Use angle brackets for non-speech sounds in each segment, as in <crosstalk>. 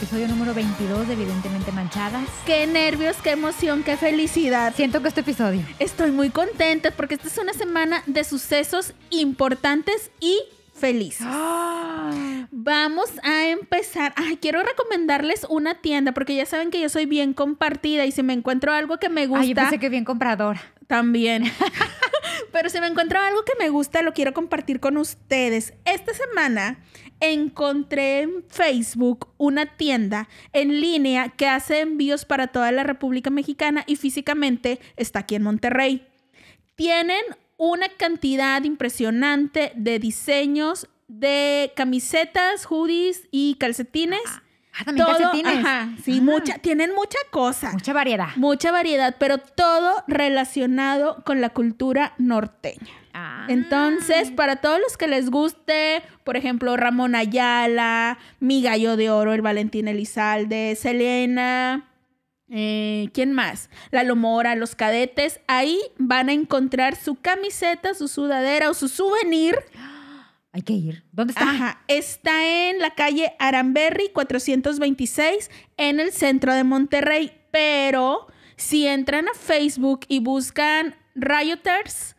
episodio número 22 de Evidentemente Manchadas. Qué nervios, qué emoción, qué felicidad. Siento que este episodio. Estoy muy contenta porque esta es una semana de sucesos importantes y felices. <gasps> Vamos a empezar. Ay, quiero recomendarles una tienda porque ya saben que yo soy bien compartida y si me encuentro algo que me gusta. Ay, yo pensé que bien compradora. También. <laughs> <laughs> Pero si me encuentro algo que me gusta, lo quiero compartir con ustedes. Esta semana encontré en Facebook una tienda en línea que hace envíos para toda la República Mexicana y físicamente está aquí en Monterrey. Tienen una cantidad impresionante de diseños de camisetas, hoodies y calcetines. Ah, también calcetines. Ajá, sí, Ah. mucha, tienen mucha cosa. Mucha variedad. Mucha variedad, pero todo relacionado con la cultura norteña. Ah. Entonces, para todos los que les guste, por ejemplo, Ramón Ayala, Mi Gallo de Oro, el Valentín Elizalde, Selena, eh, ¿quién más? La Lomora, los cadetes, ahí van a encontrar su camiseta, su sudadera o su souvenir. <gasps> Hay que ir. ¿Dónde está? Ajá, está en la calle Aramberry 426 en el centro de Monterrey, pero si entran a Facebook y buscan Rioters,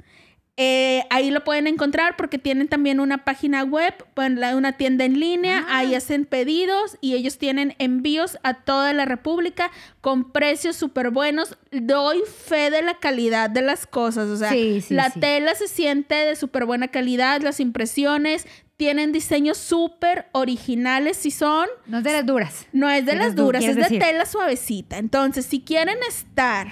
eh, ahí lo pueden encontrar porque tienen también una página web, una tienda en línea, Ah. ahí hacen pedidos y ellos tienen envíos a toda la República con precios súper buenos. Doy fe de la calidad de las cosas, o sea, Sí, sí, la sí. tela se siente de súper buena calidad, las impresiones tienen diseños súper originales si son. No es de las duras. No es de De las las du- duras, es de decir. tela suavecita. Entonces, si quieren estar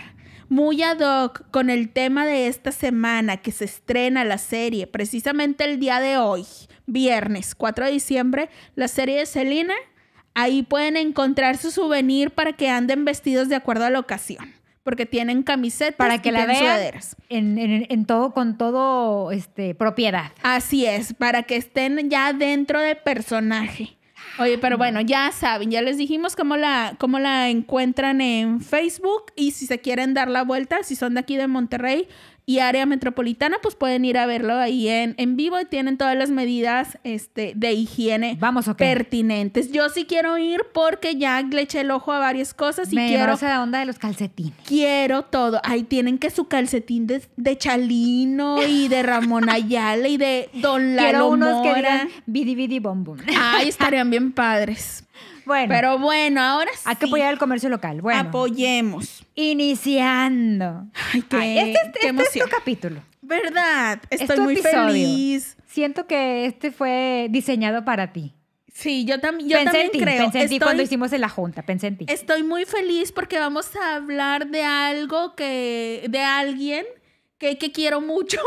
muy ad hoc con el tema de esta semana que se estrena la serie, precisamente el día de hoy, viernes 4 de diciembre, la serie de Selena, ahí pueden encontrar su souvenir para que anden vestidos de acuerdo a la ocasión. Porque tienen camisetas Para que y la vean sudaderas. en, en- en todo, con todo, este, propiedad. Así es, para que estén ya dentro del personaje. Oye, pero bueno, ya saben, ya les dijimos cómo la, cómo la encuentran en Facebook y si se quieren dar la vuelta, si son de aquí de Monterrey y área metropolitana, pues pueden ir a verlo ahí en, en vivo y tienen todas las medidas este, de higiene Vamos, pertinentes. Yo sí quiero ir porque ya le eché el ojo a varias cosas y Me quiero... la onda de los calcetines. Quiero todo. Ahí tienen que su calcetín de, de Chalino y de Ramón <laughs> Ayala y de Don Lalo Quiero unos que digan bidi bidi bom bom. Ay, estarían bien padres. Bueno, Pero bueno, ahora sí. hay que apoyar el comercio local. Bueno, Apoyemos. iniciando. Ay, qué, Ay, este, este- qué este es tu capítulo. ¿Verdad? Es Estoy muy episodio. feliz. Siento que este fue diseñado para ti. Sí, yo, tam- yo pensé también en ti, creo. pensé en ti cuando hicimos en la junta, pensé en ti. Estoy muy feliz porque vamos a hablar de algo que, de alguien que, que quiero mucho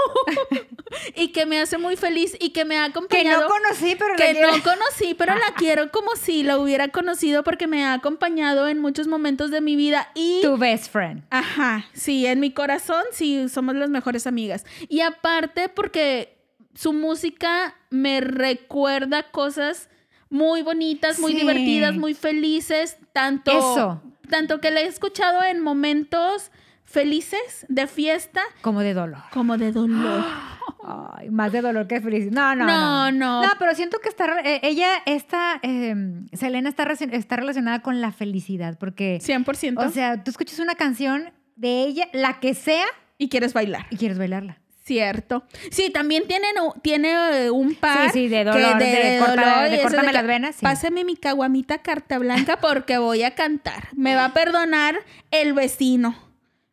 <laughs> y que me hace muy feliz y que me ha que acompañado. no conocí, pero la que quiero- no conocí, pero la quiero como si la hubiera conocido porque me ha acompañado en muchos momentos de mi vida y Tu best friend. Ajá, sí, en mi corazón sí somos las mejores amigas. Y aparte porque su música me recuerda cosas muy bonitas, muy Sí. divertidas, muy felices, tanto Eso. tanto que la he escuchado en momentos felices de fiesta Como de dolor. como de dolor. <gasps> Ay, más de dolor que felicidad. No, no, No, no. no. pero siento que está, eh, ella, esta, eh, Selena está, está relacionada con la felicidad, porque, 100%. o sea, tú escuchas una canción de ella, la que sea, y quieres bailar. y quieres bailarla. Cierto. Sí, también tienen, tiene eh, un par. Sí, sí, de dolor, de corta- de córtame que, las venas, sí. Pásame mi caguamita carta blanca porque voy a cantar. Me va a perdonar el vecino.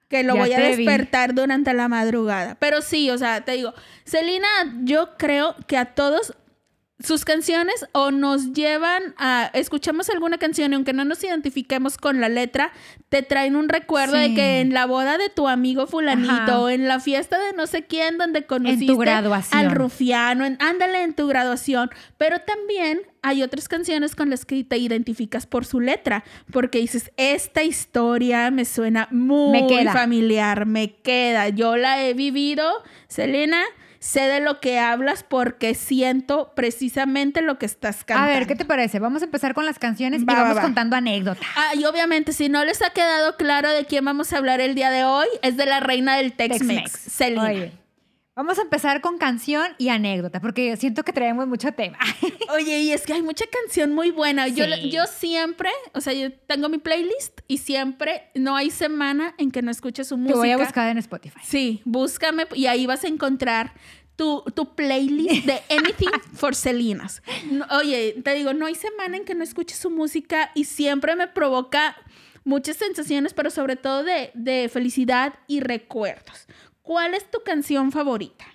Que lo Ya voy a vi. despertar durante la madrugada. Pero sí, o sea, te digo, Celina, yo creo que a todos sus canciones o nos llevan a escuchamos alguna canción y aunque no nos identifiquemos con la letra, te traen un recuerdo de que en la boda de tu amigo fulanito Ajá. o en la fiesta de no sé quién donde conociste graduación. al rufiano, en, ándale en tu graduación, pero también hay otras canciones con las que te identificas por su letra, porque dices, esta historia me suena muy Me familiar, me queda, yo la he vivido, Selena, sé de lo que hablas porque siento precisamente lo que estás A cantando. ver, ¿qué te parece? Vamos a empezar con las canciones Va, y va, vamos va. contando anécdotas. Ah, y obviamente, si no les ha quedado claro de quién vamos a hablar el día de hoy, es de la reina del Tex-Mex, Tex-Mex. Selena. Oye, Vamos a empezar con canción y anécdota, porque siento que traemos mucho tema. <laughs> Oye, y es que hay mucha canción muy buena. Yo, Sí. yo siempre, o sea, yo tengo mi playlist y siempre no hay semana en que no escuche su Te música. voy a buscar en Spotify. Sí, búscame y ahí vas a encontrar tu, tu playlist de <laughs> Anything for Selinas. No, oye, te digo, no hay semana en que no escuche su música y siempre me provoca muchas sensaciones, pero sobre todo de, de felicidad y recuerdos. ¿Cuál es tu canción favorita?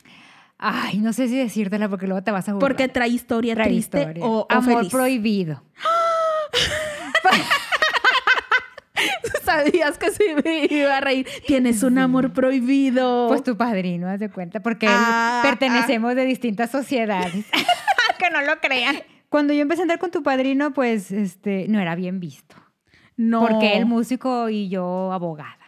Ay, no sé si decírtela porque luego te vas a burlar. Porque trae historia Trae triste historia. o, o Amor feliz. prohibido. <gasps> Sabías que sí me iba a reír. Tienes un amor prohibido. Pues tu padrino, haz de cuenta, porque Ah, pertenecemos de distintas sociedades. <laughs> que no lo crean. Cuando yo empecé a andar con tu padrino, pues este no era bien visto. no. Porque él músico y yo abogada.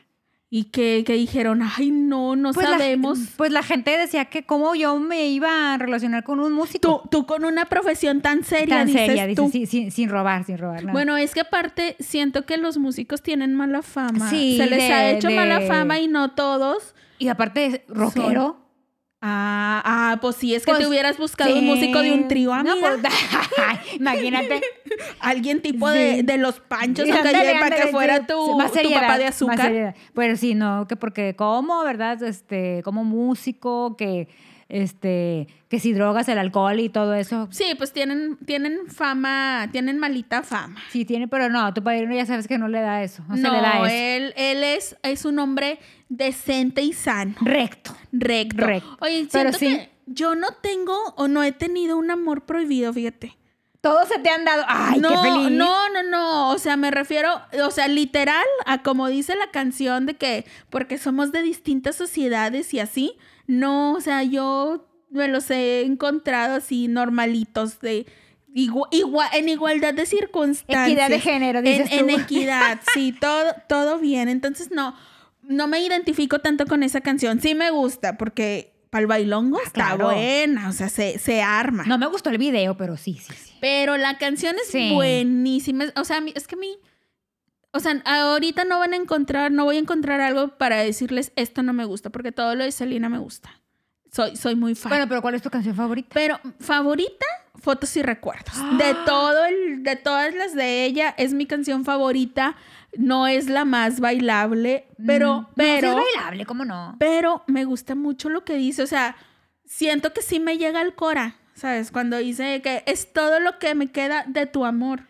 Y que, que dijeron, ay, no, no Pues la- sabemos. pues la gente decía que cómo yo me iba a relacionar con un músico. Tú, tú con una profesión tan seria, tan dices seria, tú. sí, sin, sin robar, sin robar. nada. Bueno, es que aparte siento que los músicos tienen mala fama. Sí, Se les de- ha hecho de- mala fama y no todos. y aparte, rockero. Ah, ah, pues sí, es que Pues, te hubieras buscado un músico de un trío, No, amiga. pues, <laughs> imagínate. <laughs> Alguien tipo de, Sí. de los panchos ándale, para que fuera tu, tu papá de azúcar. Pero sí, no, que porque como, ¿verdad? Este, como músico, que este, que si drogas, el alcohol y todo eso. Sí, pues tienen, tienen fama, tienen malita fama. Sí tiene, pero no, tu padrino ya sabes que no le da eso, no, No, se le da eso. él, él es, es un hombre decente y sano. Recto. Recto. Recto. Oye, Pero sí. que yo no tengo o no he tenido un amor prohibido, fíjate. Todos se te han dado. Ay, no, qué feliz. no, no, no. O sea, me refiero, o sea, literal a como dice la canción de que porque somos de distintas sociedades y así. No, o sea, yo me los he encontrado así normalitos de igua- igua- en igualdad de circunstancias. Equidad de género, dices en, en equidad, sí, todo, todo bien. Entonces, no, no me identifico tanto con esa canción. Sí me gusta porque para el bailongo está claro. buena, o sea, se, se arma. No me gustó el video, pero sí, sí, sí. Pero la canción es Sí. buenísima. O sea, es que a mí. O sea, ahorita no van a encontrar, no voy a encontrar algo para decirles esto no me gusta, porque todo lo de Selena me gusta. Soy, soy muy fan. Bueno, pero ¿cuál es tu canción favorita? pero favorita, fotos y recuerdos. ¡Ah! <gasps> De todo el, de todas las de ella, es mi canción favorita. No es la más bailable, pero, Mm, no, sí pero, es bailable, ¿cómo no? pero me gusta mucho lo que dice. O sea, siento que sí me llega al cora, ¿sabes? Cuando dice que es todo lo que me queda de tu amor.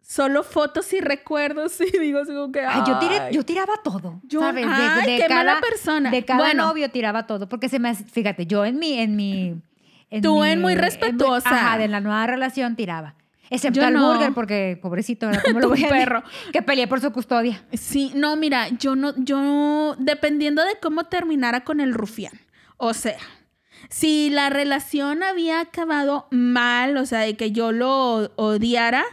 Solo fotos y recuerdos. <laughs> Y digo, como que. Ay, yo, tiré, ay. yo tiraba todo. Yo- ¿sabes? De, ay, de qué cada, mala persona. De cada Bueno. novio tiraba todo. Porque se me fíjate, yo en mi, en mi. en Tú mi- en muy en respetuosa. ajá, de la nueva relación tiraba. Excepto Yo al no. burger, porque pobrecito, ¿verdad? ¿Cómo lo <laughs> voy a perro. <laughs> Que peleé por su custodia. Sí, no, mira, yo no, yo, dependiendo de cómo terminara con el rufián. O sea, si la relación había acabado mal, o sea, de que yo lo odiara,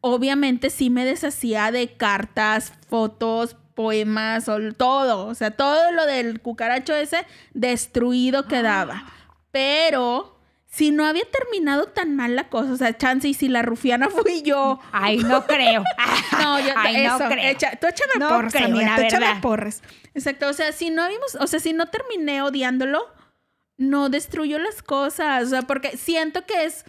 obviamente sí me deshacía de cartas, fotos, poemas, todo. O sea, todo lo del cucaracho ese destruido quedaba. Pero si no había terminado tan mal la cosa, o sea, chance y si la rufiana <laughs> fui yo. Ay, no creo. <laughs> No, yo Ay, no eso, creo. echa- tú échame No porras, creo, amiga, tú échame porras. Exacto, o sea, si no vimos, o sea, si no terminé odiándolo, no destruyó las cosas, o sea, porque siento que es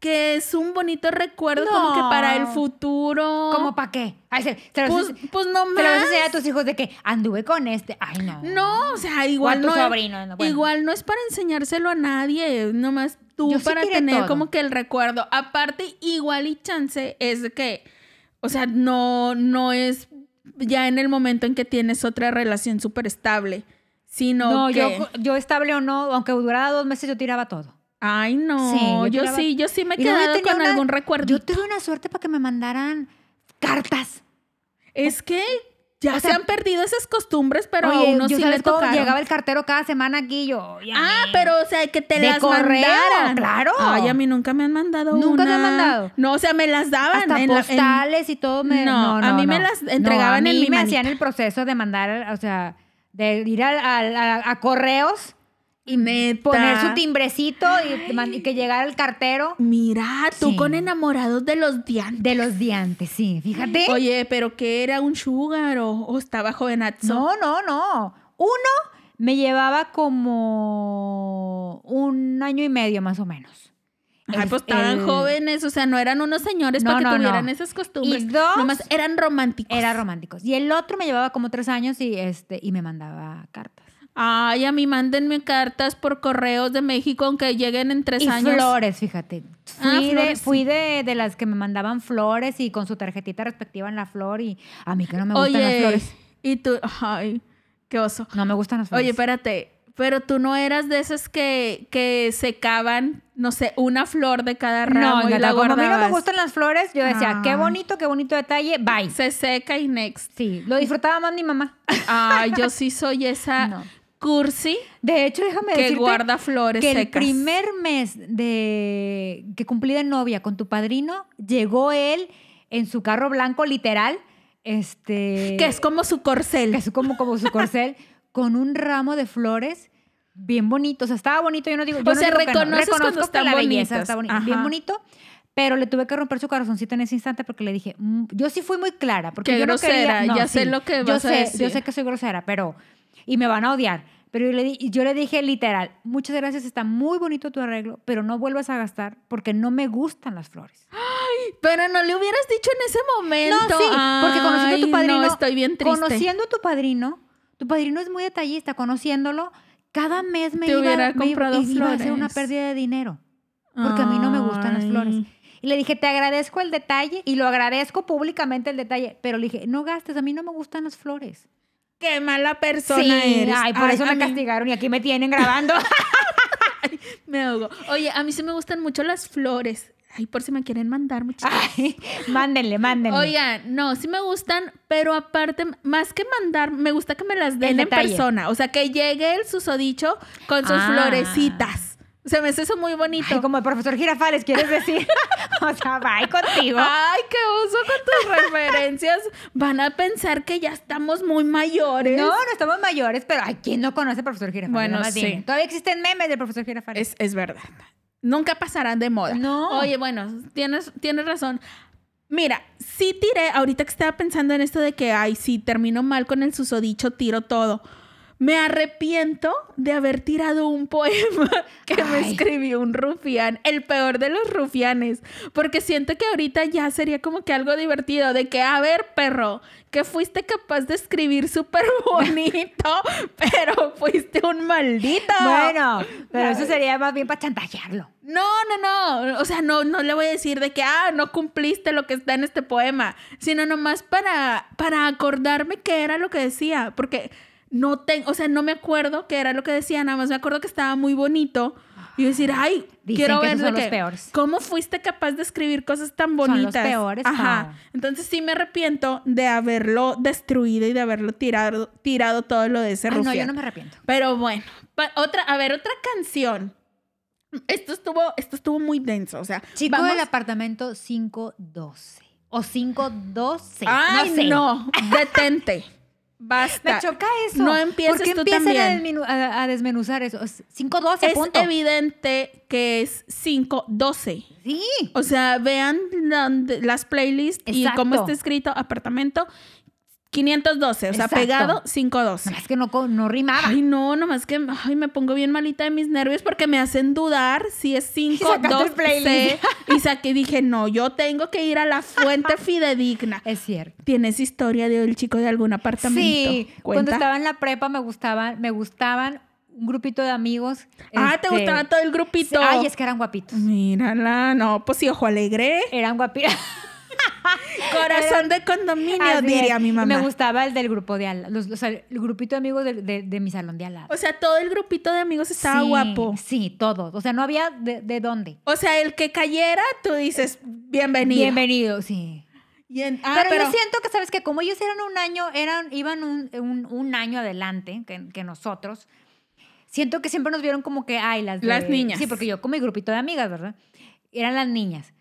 que es un bonito recuerdo como que para el futuro. ¿Cómo para qué? Ay, se, se lo Pues, pues no te lo vas a más. enseñar a tus hijos de que anduve con este. Ay, no. No, o sea, igual O a tu no. sobrino, no, bueno. Igual no es para enseñárselo a nadie, nomás tú Yo para tener todo. como que el recuerdo. Aparte, igual y chance es de que, o sea, no, no es ya en el momento en que tienes otra relación súper estable, sino No, que... yo, yo estable o no, aunque durara dos meses, yo tiraba todo. Ay, no, Sí, yo sí, yo sí me he quedado con una- algún recuerdo. Yo tuve una suerte para que me mandaran cartas. Es que ya O se han perdido esas costumbres, pero Oye, a uno yo sí le tocaron. llegaba el cartero cada semana aquí yo. a Ah, pero o sea, que te De las correo, mandaran. claro. Ay, a mí nunca me han mandado ¿Nunca una. han mandado? No, o sea, me las daban. hasta en la- en- postales y todo me No, a mí me las entregaban no, a en mí mi me manita. hacían el proceso de mandar, o sea, de ir al- al- a, a correos y Neta. poner su timbrecito y, y que llegara el cartero Mira, tú Sí. con enamorados de los diantes. de los diantes, sí, fíjate. Oye, pero ¿qué era un sugar o, o estaba jovenazo? No, no, no. Uno me llevaba como un año y medio más o menos. Ay, pues estaban el- jóvenes, o sea, no eran unos señores No, para que no, tuvieran no. esas costumbres. Y dos, Nomás eran románticos. Era románticos. Y el otro me llevaba como tres años y, este, y me mandaba cartas. Ay, a mí mándenme cartas por correos de México, aunque lleguen en tres y años. flores, fíjate. Fui, Ah, de, flores, fui sí. de, de las que me mandaban flores y con su tarjetita respectiva en la flor. Y a mí que no me gustan las Oye, flores. y tú, ay, qué oso. No me gustan las flores. Oye, espérate, pero tú no eras de esas que, que secaban, no sé, una flor de cada ramo no, y la como a mí no me guardabas. gustan las flores, yo decía, qué Ah. bonito, qué bonito detalle, bye. Se seca y next. Sí, lo disfrutaba más mi mamá. Ay, yo <laughs> sí soy esa No. Cursi De hecho, déjame que decirte guarda flores que el secas. primer mes de que cumplí de novia con tu padrino, llegó él en su carro blanco, literal, este... Que es como su corcel. que es como, como su corcel, <laughs> con un ramo de flores bien bonito. O sea, estaba bonito, yo no digo... Yo O no sea, digo que no. reconoces cuando que la belleza está bien bonito, pero le tuve que romper su corazoncito en ese instante porque le dije... mm, yo sí fui muy clara, porque Qué yo no grosera, quería- no, ya sé sí, lo que yo vas a sé, decir. Yo sé que soy grosera, pero... Y me van a odiar. Pero yo le, di- yo le dije literal, muchas gracias, está muy bonito tu arreglo, pero no vuelvas a gastar porque no me gustan las flores. Pero no le hubieras dicho en ese momento. No, sí, porque conociendo a tu Ay, padrino, No, estoy bien triste. conociendo a tu padrino, tu padrino es muy detallista, conociéndolo, cada mes me Te iba, hubiera me iba- comprado iba a hacer una pérdida de dinero, porque a mí no me gustan las flores. Ay. Y le dije, te agradezco el detalle, y lo agradezco públicamente el detalle, pero le dije, no gastes, a mí no me gustan las flores. Qué mala persona sí, eres. ay, por eso me mí castigaron y aquí me tienen grabando. <laughs> <laughs> Me ahogo. Oye, a mí sí me gustan mucho las flores. Ay, por si me quieren mandar muchas. Ay, <laughs> mándenle, mándenle. Oigan, no, sí me gustan, pero aparte, más que mandar, me gusta que me las den en persona. O sea, que llegue el susodicho con sus Ah. florecitas. Se me hace eso muy bonito. Ay, como el profesor Girafales, ¿quieres decir? <laughs> <laughs> o sea, bye contigo. Ay, qué uso con tus referencias. Van a pensar que ya estamos muy mayores. No, no estamos mayores, pero ay, ¿quién no conoce al profesor Girafales? Bueno, sí. dime. Todavía existen memes del profesor Girafales. Es, es verdad. Nunca pasarán de moda. No. Oye, bueno, tienes, tienes razón. Mira, sí tiré, ahorita que estaba pensando en esto de que, ay, si termino mal con el susodicho, tiro todo. Me arrepiento de haber tirado un poema <laughs> que me escribió un rufián, el peor de los rufianes, porque siento que ahorita ya sería como que algo divertido, de que, a ver, perro, que fuiste capaz de escribir súper <laughs> bonito, pero fuiste un maldito. Bueno, pero eso sería más bien para chantajearlo. No, no, no. O sea, no, no le voy a decir de que, ah, no cumpliste lo que está en este poema, sino nomás para, para acordarme qué era lo que decía, porque no tengo, o sea, no me acuerdo qué era lo que decía, nada más me acuerdo que estaba muy bonito. Y decir, ay, Dicen quiero que ver esos de son los que, peores. ¿Cómo fuiste capaz de escribir cosas tan Son los bonitas? peores, Ajá. Entonces sí me arrepiento de haberlo destruido y de haberlo tirado, tirado todo lo de ese Ay, no, yo rufián. no me arrepiento. Pero bueno, otra, a ver, otra canción. Esto estuvo, esto estuvo muy denso, o sea, Chico vamos- del apartamento 512. O 512. Ay, no sé. no, detente. Basta. Me choca eso. No empieces ¿Por qué tú empiezan a, también. a- a desmenuzar eso? Es 512, Es punto. evidente que es 512. Sí. O sea, vean las playlists y Exacto. cómo está escrito apartamento 512, o sea, Exacto. pegado 512. Nomás que no, no rimaba. Ay, no, nomás que ay, me pongo bien malita de mis nervios porque me hacen dudar si es <laughs> 5, sacaste 2, el playlist. Y saqué, dije, no, yo tengo que ir a la fuente <laughs> fidedigna. Es cierto. ¿Tienes historia de el chico de algún apartamento? Sí, cuando estaba en la prepa me gustaban, me gustaban un grupito de amigos. Ah, ¿te este, gustaba todo el grupito? Ay, es que eran guapitos. Mírala, no, pues sí, ojo alegre. Eran guapitos. <laughs> <laughs> Corazón de condominio, diría mi mamá. Me gustaba el del grupo de al los, o sea, el grupito de amigos de, de- de mi salón de al lado. O sea, todo el grupito de amigos estaba Sí, guapo. Sí, todos. O sea, no había de, de dónde. O sea, el que cayera, tú dices, bienvenido. Bienvenido, sí. Y en- ah, pero, pero, yo siento que, ¿sabes que Como ellos eran un año, eran, iban un, un- un año adelante que, que nosotros, siento que siempre nos vieron como que, ay, las de- Las niñas. Sí, porque yo con mi grupito de amigas, ¿verdad? Eran las niñas.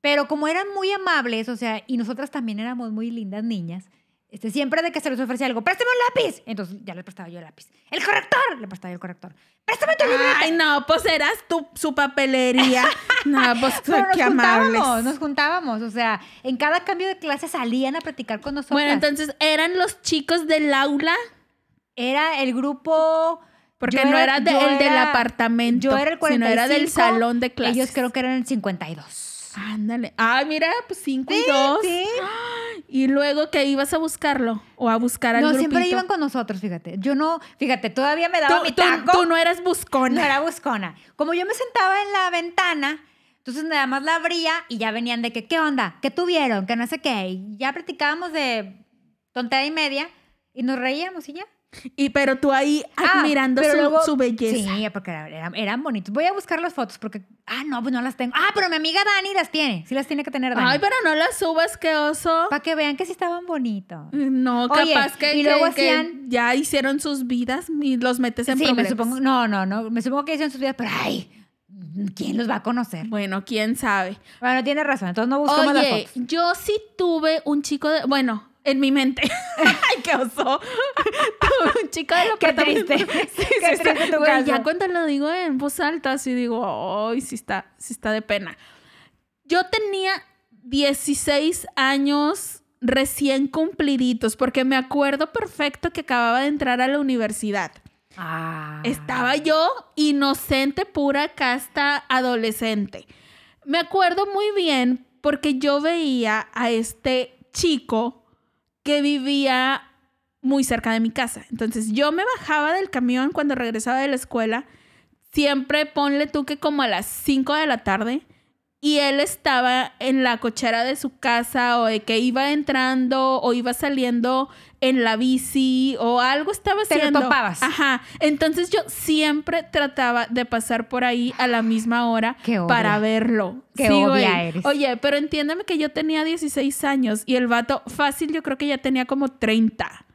Pero como eran muy amables, o sea, y nosotras también éramos muy lindas niñas, este, siempre de que se les ofrecía algo, préstame un lápiz. Entonces ya le prestaba yo el lápiz. El corrector, le prestaba yo el corrector. Préstame tu libreta. Ay, no, pues eras tu, su papelería. <laughs> no, pues Pero nos qué juntábamos, amables. nos juntábamos, o sea, en cada cambio de clase salían a platicar con nosotros. Bueno, entonces eran los chicos del aula. Era el grupo... Porque yo no era, de- el del apartamento. Yo era el 45. Sino era del salón de clases. Ellos creo que eran el 52. Ándale. Ay, mira, pues cinco y dos. sí. <gasps> Y luego que ibas a buscarlo o a buscar al No, grupito. siempre iban con nosotros, fíjate. Yo no, fíjate, todavía me daba tú, mi tú- taco. tú no eras buscona. No era buscona. Como yo me sentaba en la ventana, entonces nada más la abría y ya venían de que, ¿qué onda? ¿Qué tuvieron? Que no sé qué. Y ya platicábamos de tontería y media y nos reíamos y ya. Y pero tú ahí Ah, admirando su, luego- su belleza. Sí, porque era- eran, eran bonitos. Voy a buscar las fotos porque, ah, no, pues no las tengo. Ah, pero mi amiga Dani las tiene. Sí las tiene que tener Dani. Ay, pero no las subas, qué oso. Para que vean que sí estaban bonitos. No, Oye, capaz que, y luego que- que hacían- ya hicieron sus vidas y los metes en Sí, me supongo, no, no, no, me supongo que hicieron sus vidas, pero ay, ¿quién los va a conocer? Bueno, quién sabe. Bueno, tienes razón, entonces no buscamos las Oye, fotos. yo sí tuve un chico de. Bueno, en mi mente. <laughs> Ay, qué oso. <laughs> un chico de lo Qué triste. <laughs> Qué triste tu Güey, caso. ya cuando lo digo en voz alta, así digo, ay, sí está, sí está de pena. Yo tenía 16 años recién cumpliditos, porque me acuerdo perfecto que acababa de entrar a la universidad. Ah. Estaba yo inocente, pura casta, adolescente. Me acuerdo muy bien porque yo veía a este chico que vivía muy cerca de mi casa. Entonces yo me bajaba del camión cuando regresaba de la escuela, siempre ponle tú que como a las 5 de la tarde, y él estaba en la cochera de su casa o de que iba entrando o iba saliendo en la bici o algo estaba Te haciendo. topabas. Ajá. Entonces yo siempre trataba de pasar por ahí a la misma hora <gasps> para verlo. Qué Sí, obvia eres. Oye, pero entiéndeme que yo tenía 16 años y el vato fácil yo creo que ya tenía como 30.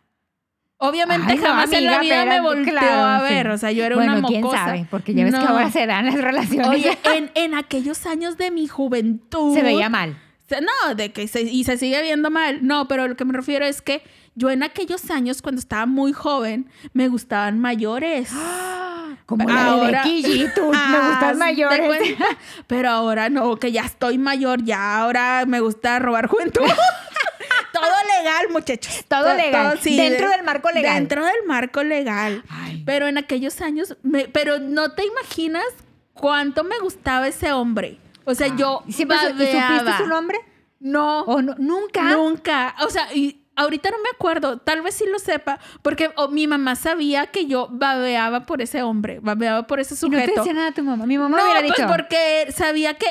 Obviamente Ay, no, jamás en la vida me volteó claro, a sí. ver. O sea, yo era bueno, una quién mocosa. sabe, porque ya ves que ahora se dan las relaciones. Oye, <laughs> en, en aquellos años de mi juventud. se veía mal. No, de que se, y se sigue viendo mal. No, pero lo que me refiero es que yo en aquellos años, cuando estaba muy joven, me gustaban mayores. <gasps> Como la Ahora- de Becky <laughs> me Ah, gustan ¿te mayores. <laughs> Pero ahora no, que ya estoy mayor, ya ahora me gusta robar juventud. <laughs> todo legal, muchachos. Todo legal. Dentro de- del marco legal. Dentro del marco legal. Ay. Pero en aquellos años, me- pero no te imaginas cuánto me gustaba ese hombre. O sea, yo ¿Y siempre ¿Y supiste su nombre? No. ¿O no? ¿Nunca? Nunca. O sea, y ahorita no me acuerdo. Tal vez sí lo sepa. Porque mi mamá sabía que yo babeaba por ese hombre. Babeaba por ese ¿Y no te sujeto. decía nada tu mamá? Mi mamá No, hubiera pues dicho. porque sabía que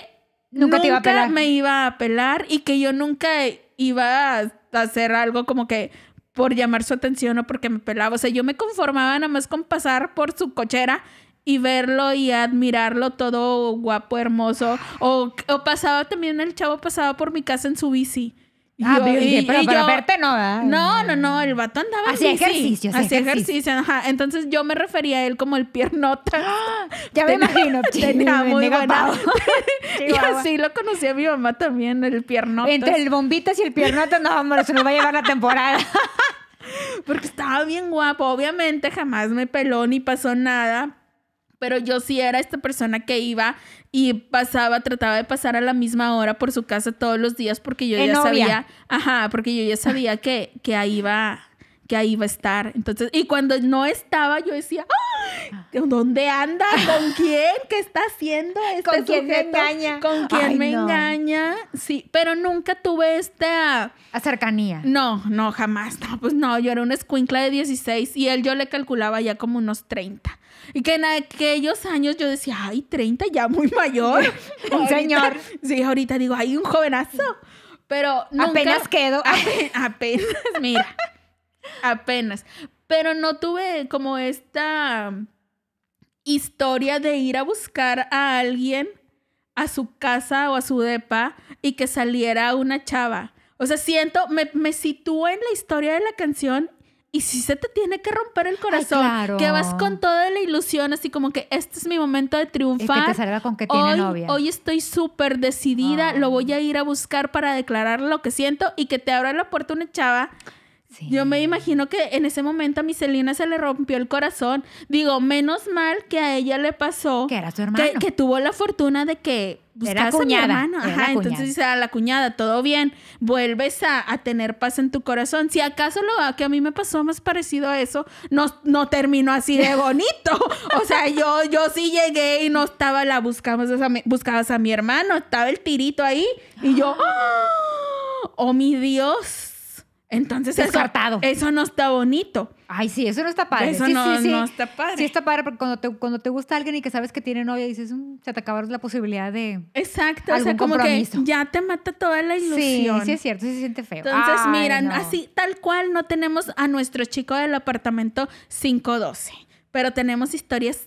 Nunca nunca, te iba a pelar. me iba a pelar y que yo nunca iba a hacer algo como que por llamar su atención o porque me pelaba. O sea, yo me conformaba nada más con pasar por su cochera y verlo y admirarlo todo guapo, hermoso. O, o pasaba también, el chavo pasaba por mi casa en su bici. Y Ah, yo- y- pero y para yo- verte no, ¿verdad? no, no, no, el vato andaba Hacía ejercicio, hacía Hacía ejercicio. ajá. Entonces yo me refería a él como el piernota. <gasps> Ya me imagino. <laughs> tenía muy buena-. <laughs> <laughs> Y así lo conocía mi mamá también, el piernota. Entre el bombitas y el piernote, no, hombre, se nos va a llevar la temporada. Porque estaba bien guapo. Obviamente jamás me peló ni pasó nada. Pero yo sí era esta persona que iba y pasaba, trataba de pasar a la misma hora por su casa todos los días porque yo En ya novia. sabía, ajá, porque yo ya sabía que, que ahí iba, que ahí iba a estar. Entonces, y cuando no estaba, yo decía, ¡Ay! ¿dónde anda? ¿Con <laughs> quién? ¿Qué está haciendo este ¿Con quién me engaña? ¿Con quién Ay, me no. engaña? Sí, pero nunca tuve esta... A cercanía. No, no, jamás. No, pues no, yo era una escuincla de 16 y él yo le calculaba ya como unos 30. Y que en aquellos años yo decía, ay, 30 ya muy mayor. <laughs> Un señor. Sí, ahorita digo, ay, un jovenazo. Pero nunca... Apenas quedo. Ape- <laughs> apenas, mira. Apenas. Pero no tuve como esta historia de ir a buscar a alguien a su casa o a su depa y que saliera una chava. O sea, siento, me, me sitúo en la historia de la canción y si se te tiene que romper el corazón, claro. que vas con toda la ilusión, así como que este es mi momento de Y que triunfar. te salga con que tiene hoy, novia. hoy estoy súper decidida, lo voy a ir a buscar para declarar lo que siento y que te abra la puerta una chava. Sí. Yo me imagino que en ese momento a mi Celina se le rompió el corazón. Digo, menos mal que a ella le pasó Que era su hermano. que, que tuvo la fortuna de que Era a mi cuñada, hermano. era Ajá, entonces dice a la cuñada, todo bien, vuelves a, a tener paz en tu corazón. Si acaso lo que a mí me pasó más parecido a eso, no, no terminó así de <laughs> bonito. o sea, yo, yo sí llegué y no estaba la buscabas a mi, buscabas a mi hermano, estaba el tirito ahí y yo, <gasps> ¡ah! oh mi Dios. Entonces eso, Descartado. eso no está bonito. Ay, sí, eso no está padre. Eso Sí, no- sí, sí. no está padre. Sí está padre porque cuando te, cuando te gusta alguien y que sabes que tiene novia, dices, "Mm, se te acabó la posibilidad de... Exacto, o sea, Algún como que compromiso. ya te mata toda la Sí, ilusión. sí es cierto, sí se siente feo. Entonces, Ay, miran, no. así tal cual no tenemos a nuestro chico del apartamento 512, pero tenemos historias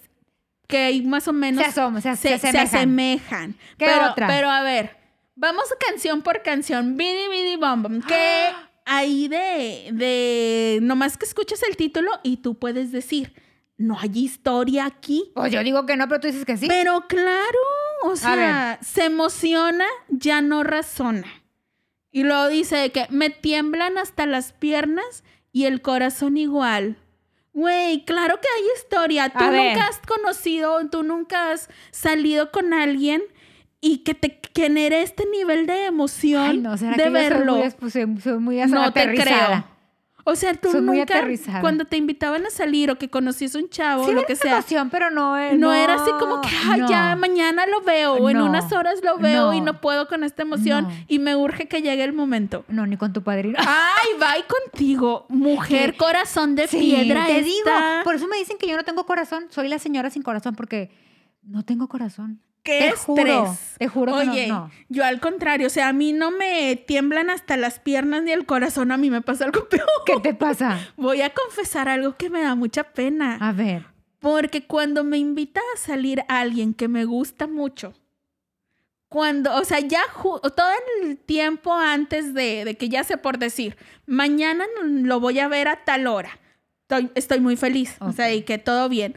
que más o menos Se asoman, se- se, se se asemejan. ¿Qué pero, otra? pero a ver, vamos canción por canción, Bidi Bidi Bom Bom, que ahí de, de, nomás que escuchas el título y tú puedes decir, no hay historia aquí. Pues yo digo que no, pero tú dices que sí. Pero claro, o sea, se emociona, ya no razona. Y luego dice que me tiemblan hasta las piernas y el corazón igual. Güey, claro que hay historia. Tú A ver. nunca has conocido, tú nunca has salido con alguien y que te genere este nivel de emoción Ay, no, ¿será de que verlo. Yo soy muy, soy, soy muy no te creo. O sea, tú Soy nunca, cuando te invitaban a salir o que conocías un chavo Sí, o lo que sea, emoción, pero no, eh, no, era así como que, ay, no. ya mañana lo veo o en No, unas horas lo veo y no. no puedo con esta emoción No. y me urge que llegue el momento. No, ni con tu padrino. Ay, bye contigo, mujer ¿Qué? corazón de Sí, piedra. te esta. digo. Por eso me dicen que yo no tengo corazón. Soy la señora sin corazón porque no tengo corazón. Qué te estrés. juro, te juro que no, Oye, no. yo al contrario, o sea, a mí no me tiemblan hasta las piernas ni el corazón, a mí me pasa algo <laughs> peor. ¿Qué te pasa? Voy a confesar algo que me da mucha pena. A ver. Porque cuando me invita a salir alguien que me gusta mucho, cuando, o sea, ya todo el tiempo antes de, de que ya sé por decir, mañana lo voy a ver a tal hora, estoy, estoy muy feliz, o sea, y que todo bien.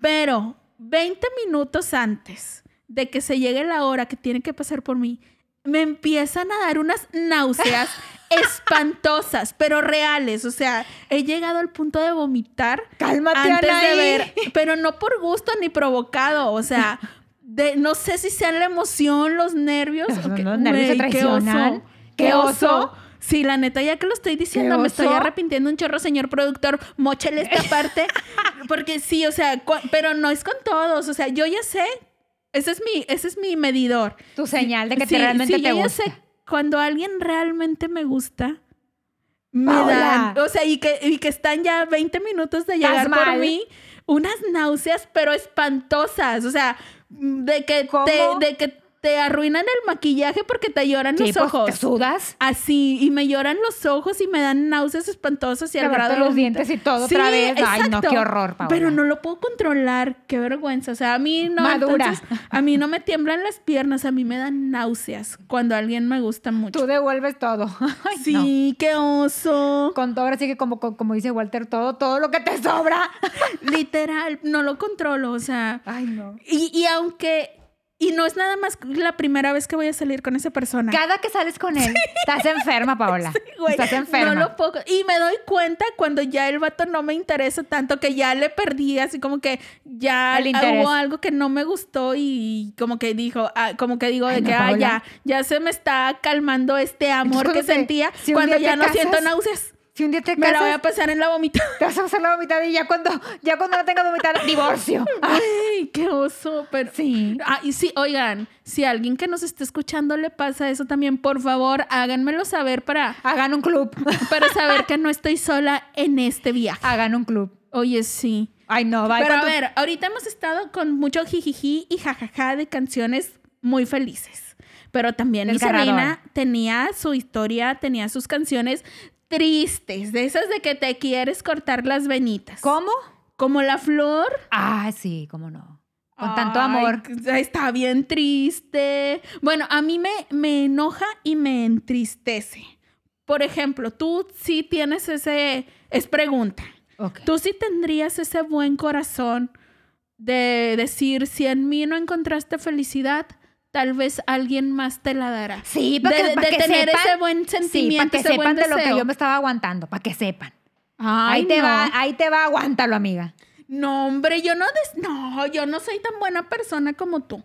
Pero 20 minutos antes de que se llegue la hora que tiene que pasar por mí, me empiezan a dar unas náuseas <laughs> espantosas, pero reales. O sea, he llegado al punto de vomitar Cálmate, antes de Anaí. ver, pero no por gusto ni provocado, o sea, de, no sé si sean la emoción, los nervios, Los o qué- nervios qué oso, Qué oso. Sí, la neta, ya que lo estoy diciendo, me estoy arrepintiendo un chorro, señor productor, mochele esta <laughs> parte, porque sí, o sea, pero no es con todos, o sea, yo ya sé, ese es mi, ese es mi medidor. Tu señal de que Sí, te realmente sí, te yo ya gusta. sé, cuando alguien realmente me gusta, me Paola. dan, o sea, y que, y que están ya 20 minutos de ¿Estás llegar por mí, unas náuseas, pero espantosas, o sea, de que, te, de que te arruinan el maquillaje porque te lloran Sí, los pues, ojos. ¿Te sudas? Así, y me lloran los ojos y me dan náuseas espantosas y al grado los dientes y todo otra vez. Ay, no, qué horror, Paola. Pero no lo puedo controlar, qué vergüenza. O sea, a mí no. Madura. entonces, a mí no me tiemblan las piernas, a mí me dan náuseas cuando alguien me gusta mucho. Tú devuelves todo. <laughs> Ay, no. sí, qué oso. Con todo, ahora sí que como, como, como dice Walter, todo, todo lo que te sobra. <laughs> Literal, no lo controlo, o sea. Ay, no. Y, y aunque. Y no es nada más la primera vez que voy a salir con esa persona. Cada que sales con él, estás enferma, Paola. <laughs> Güey, estás enferma. No lo puedo- Y me doy cuenta cuando ya el vato no me interesa tanto, que ya le perdí, así como que ya hubo algo que no me gustó y como que dijo, ah, como que digo Ay, de no, que ah, ya, ya se me está calmando este amor Entonces, que sentía si cuando ya no siento náuseas. Si un día te Me la voy a casas, pasar en la vomitada. te vas a hacer la vomitada y ya cuando, ya cuando no tengas vomitada, <laughs> divorcio. Ay, qué oso, pero... Sí. Ah, y sí, oigan, si a alguien que nos esté escuchando le pasa eso también, por favor, háganmelo saber para, Hagan un club. <laughs> para saber que no estoy sola en este viaje. Hagan un club. Oye, sí. Ay, no, va. Pero a tu- ver, ahorita hemos estado con mucho jijiji y jajaja de canciones muy felices. Pero también mi Desgarrador. Selena tenía su historia, tenía sus canciones tristes, de esas de que te quieres cortar las venitas. ¿Cómo? Como la flor. Ah, sí, cómo no. Con tanto amor. Está bien triste. Bueno, a mí me, me enoja y me entristece. Por ejemplo, tú sí tienes ese... Es pregunta. ¿Tú sí tendrías ese buen corazón de decir, si en mí no encontraste felicidad, tal vez alguien más te la dará. Sí, para de, que, de para que tener sepan, ese buen sí, para sentimiento, que sepan de lo que yo me estaba aguantando, para que sepan. Ay, ahí te no. va, ahí te va, aguántalo, amiga. No, hombre, yo no, des- no, yo no soy tan buena persona como tú.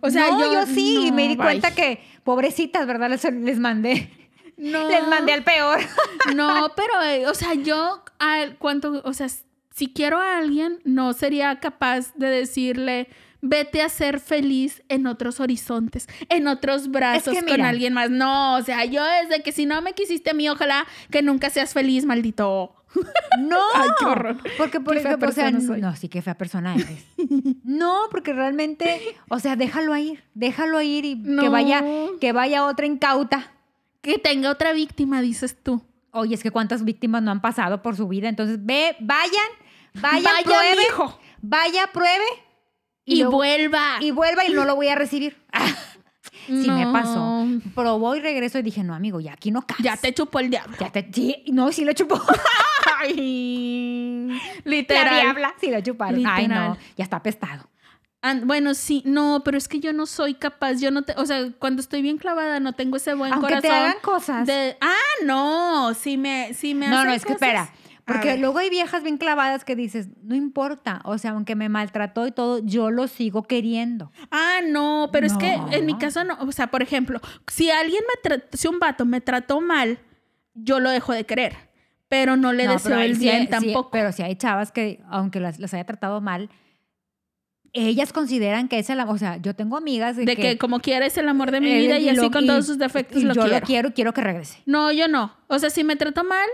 O sea, no, yo, yo, sí, y me di bye. cuenta que, pobrecitas, ¿verdad? Les, les mandé, <laughs> no, les mandé al peor. <laughs> No, pero, eh, o sea, yo, al- o sea, si quiero a alguien, no sería capaz de decirle, vete a ser feliz en otros horizontes, en otros brazos con alguien más. No, o sea, yo desde que si no me quisiste a mí, ojalá que nunca seas feliz, maldito. <laughs> No, Ay, qué horror. porque por Qué fea ejemplo, o sea, soy. no, sí, qué fea persona eres. <laughs> no, porque realmente, o sea, déjalo ir, déjalo ir y que vaya, que vaya otra incauta. Que tenga otra víctima, dices tú. Oye, es que cuántas víctimas no han pasado por su vida, entonces ve, vayan, vayan, Vaya, pruebe, vaya, pruebe Y, vuelva. y vuelva y no lo voy a recibir. <laughs> sí me pasó. Probó y regreso y dije, no, amigo, ya aquí no caes. Ya te chupó el diablo. Ya te, sí, no, sí lo chupó. <laughs> Ay, La literal. diabla, sí lo chuparon. Ay, no, Literal. ya está apestado. Bueno, sí, no, pero es que yo no soy capaz, yo no te, o sea, cuando estoy bien clavada no tengo ese buen Aunque te corazón. hagan cosas. de- ah, no, si me, si me No, hacen no, es que espera. Porque luego hay viejas bien clavadas que dices, no importa, o sea, aunque me maltrató y todo, yo lo sigo queriendo. Ah, no, pero es que en mi caso no, o sea, por ejemplo, si alguien me si un vato me trató mal, yo lo dejo de querer, pero no le No, deseo el bien sí, tampoco. pero si hay chavas que, aunque las, las haya tratado mal, ellas consideran que es el amor. O sea, yo tengo amigas de, de que, como quiera es el amor de mi eh, vida y, así lo- con todos sus defectos y lo yo quiero. lo quiero quiero que regrese. No, yo no. O sea, si me trató mal,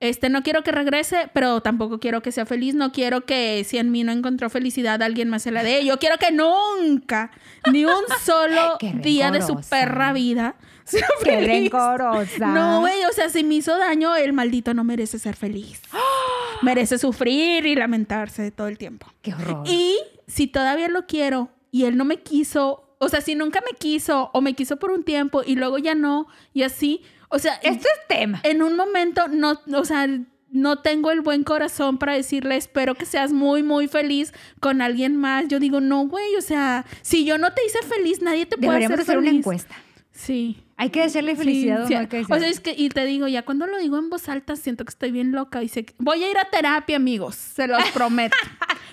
este, no quiero que regrese, pero tampoco quiero que sea feliz. No quiero que si en mí no encontró felicidad, alguien más se la dé. Yo quiero que nunca, ni un <laughs> solo día de su perra vida, <laughs> sea Qué feliz. rencorosa. No, güey, o sea, si me hizo daño, el maldito no merece ser feliz. <gasps> merece sufrir y lamentarse todo el tiempo. Qué horror. Y si todavía lo quiero y él no me quiso, o sea, si nunca me quiso o me quiso por un tiempo y luego ya no, y así, o sea, Esto es tema. en un momento no, o sea, no tengo el buen corazón para decirle, espero que seas muy, muy feliz con alguien más. Yo digo, no, güey, o sea, si yo no te hice feliz, nadie te puede Deberíamos hacer hacer una feliz. encuesta. Sí. Hay que decirle felicidad Sí, o sí. no hay que O sea, es que, y te digo, ya cuando lo digo en voz alta, siento que estoy bien loca. Y sé que- voy a ir a terapia, amigos, se los <laughs> prometo.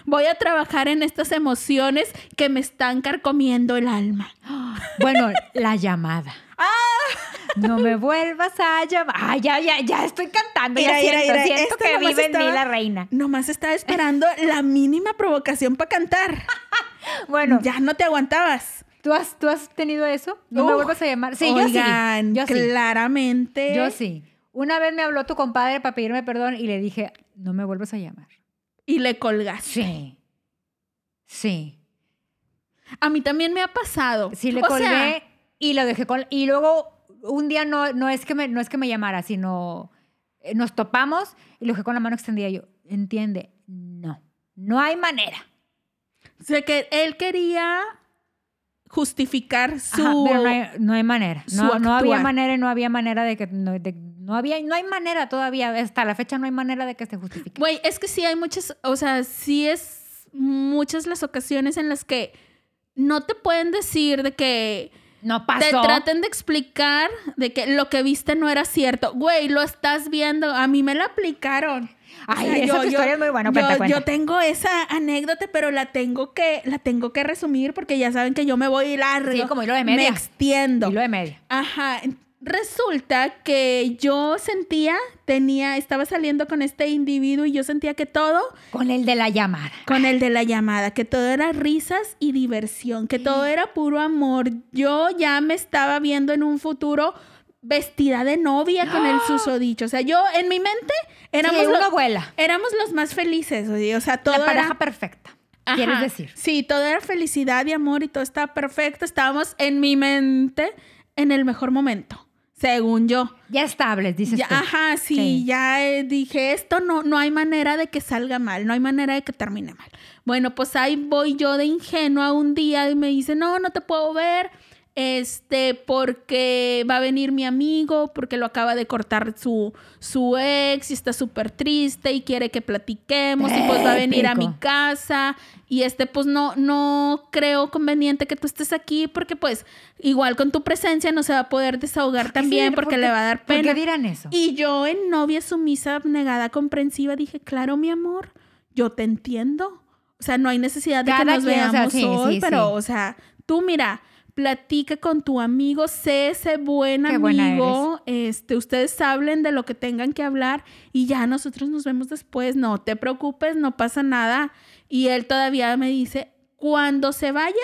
voy a trabajar en estas emociones que me están carcomiendo el alma. Bueno, la llamada. No me vuelvas a llamar. Ay, ya, ya, ya estoy cantando. Mira, ya mira, siento, mira, siento que vive en mí estaba- la reina. Nomás estaba esperando la mínima provocación para cantar. <laughs> Bueno, Ya no te aguantabas. ¿tú has, ¿tú has tenido eso? No me vuelvas a llamar. Sí, Oigan, yo sí. Yo sí. claramente. Yo sí. Una vez me habló tu compadre para pedirme perdón y le dije, no me vuelvas a llamar. Y le colgaste. Sí. Sí. A mí también me ha pasado. Sí, le O colgué sea, y lo dejé con... Y luego un día no, no, es que me, no es que me llamara, sino eh, nos topamos y lo dejé con la mano extendida. Yo, entiende, no, no hay manera. o sea, que él quería justificar su. Ajá, pero no hay, no hay manera. No, no había manera y no había manera de que... No, de- no había, no hay manera todavía. Hasta la fecha no hay manera de que se justifique. Güey, es que sí hay muchas, o sea, sí es muchas las ocasiones en las que no te pueden decir de que No te pasó. traten de explicar de que lo que viste no era cierto. Güey, lo estás viendo. A mí me la aplicaron. O Ay, sea, esa historia es muy buena. Cuenta, yo, cuenta. yo tengo esa anécdota, pero la tengo que la tengo que resumir porque ya saben que yo me voy largo. Sí, como hilo de Me media. extiendo. Y lo de media. Ajá. Resulta que yo sentía, tenía, estaba saliendo con este individuo y yo sentía que todo, Con el de la llamada. con el de la llamada, que todo era risas y diversión, que todo era puro amor. Yo ya me estaba viendo en un futuro vestida de novia con el susodicho. O sea, yo en mi mente éramos, sí, los, abuela. éramos los más felices. O sea, todo La pareja era... perfecta. Ajá. ¿Quieres decir? Sí, todo era felicidad y amor y todo estaba perfecto. Estábamos en mi mente en el mejor momento, según yo. Ya estables, dices Ya, tú. ajá, sí, Sí. ya eh, dije, esto no, no hay manera de que salga mal, no hay manera de que termine mal. Bueno, pues ahí voy yo de ingenua un día y me dice, no, no te puedo ver. Este, porque va a venir mi amigo, porque lo acaba de cortar su, su ex y está súper triste y quiere que platiquemos y pues va a venir a mi casa y este pues no, no creo conveniente que tú estés aquí porque pues igual con tu presencia no se va a poder desahogar también Sí, porque ¿por le va a dar ¿Por pena. qué dirán eso? Y yo en novia sumisa, abnegada, comprensiva, dije, claro, mi amor, yo te entiendo. O sea, no hay necesidad de que nos quien, o sea, veamos sí, hoy, sí, pero, o sea, tú mira, platica con tu amigo, sé ese buen Qué amigo, este, ustedes hablen de lo que tengan que hablar y ya nosotros nos vemos después, no te preocupes, no pasa nada. Y él todavía me dice, cuando se vaya,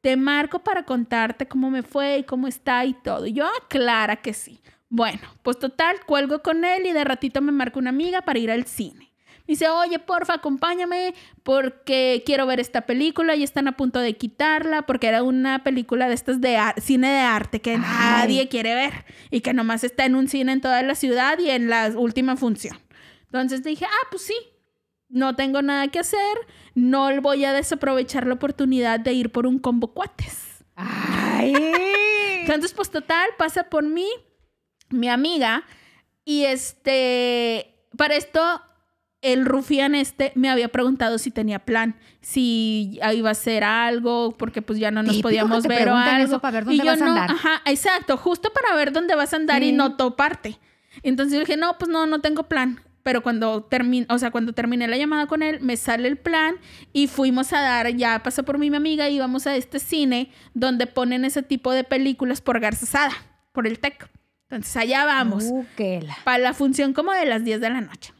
te marco para contarte cómo me fue y cómo está y todo. Y yo, ah, clara que sí. Bueno, pues total, cuelgo con él y de ratito me marca una amiga para ir al cine. Dice, oye, porfa, acompáñame porque quiero ver esta película y están a punto de quitarla porque era una película de estas de cine de arte que Ay. nadie quiere ver y que nomás está en un cine en toda la ciudad y en la última función. Entonces dije, ah, pues sí, no tengo nada que hacer, no voy a desaprovechar la oportunidad de ir por un combo cuates. Ay. <laughs> Entonces, pues total, pasa por mí, mi amiga, y este, para esto, el rufián este me había preguntado si tenía plan, si iba a hacer algo, porque pues ya no nos Típico podíamos que te ver o algo. eso para ver Y dónde yo vas a no, andar. Ajá, exacto, justo para ver dónde vas a andar y no toparte. Entonces yo dije, no, pues no, no tengo plan. Pero cuando terminé, o sea, cuando terminé la llamada con él, me sale el plan y fuimos a dar, ya pasó por mí mi amiga, y íbamos a este cine donde ponen ese tipo de películas por Garzasada, por el TEC. Entonces allá vamos Uh, para la función como de las 10 de la noche.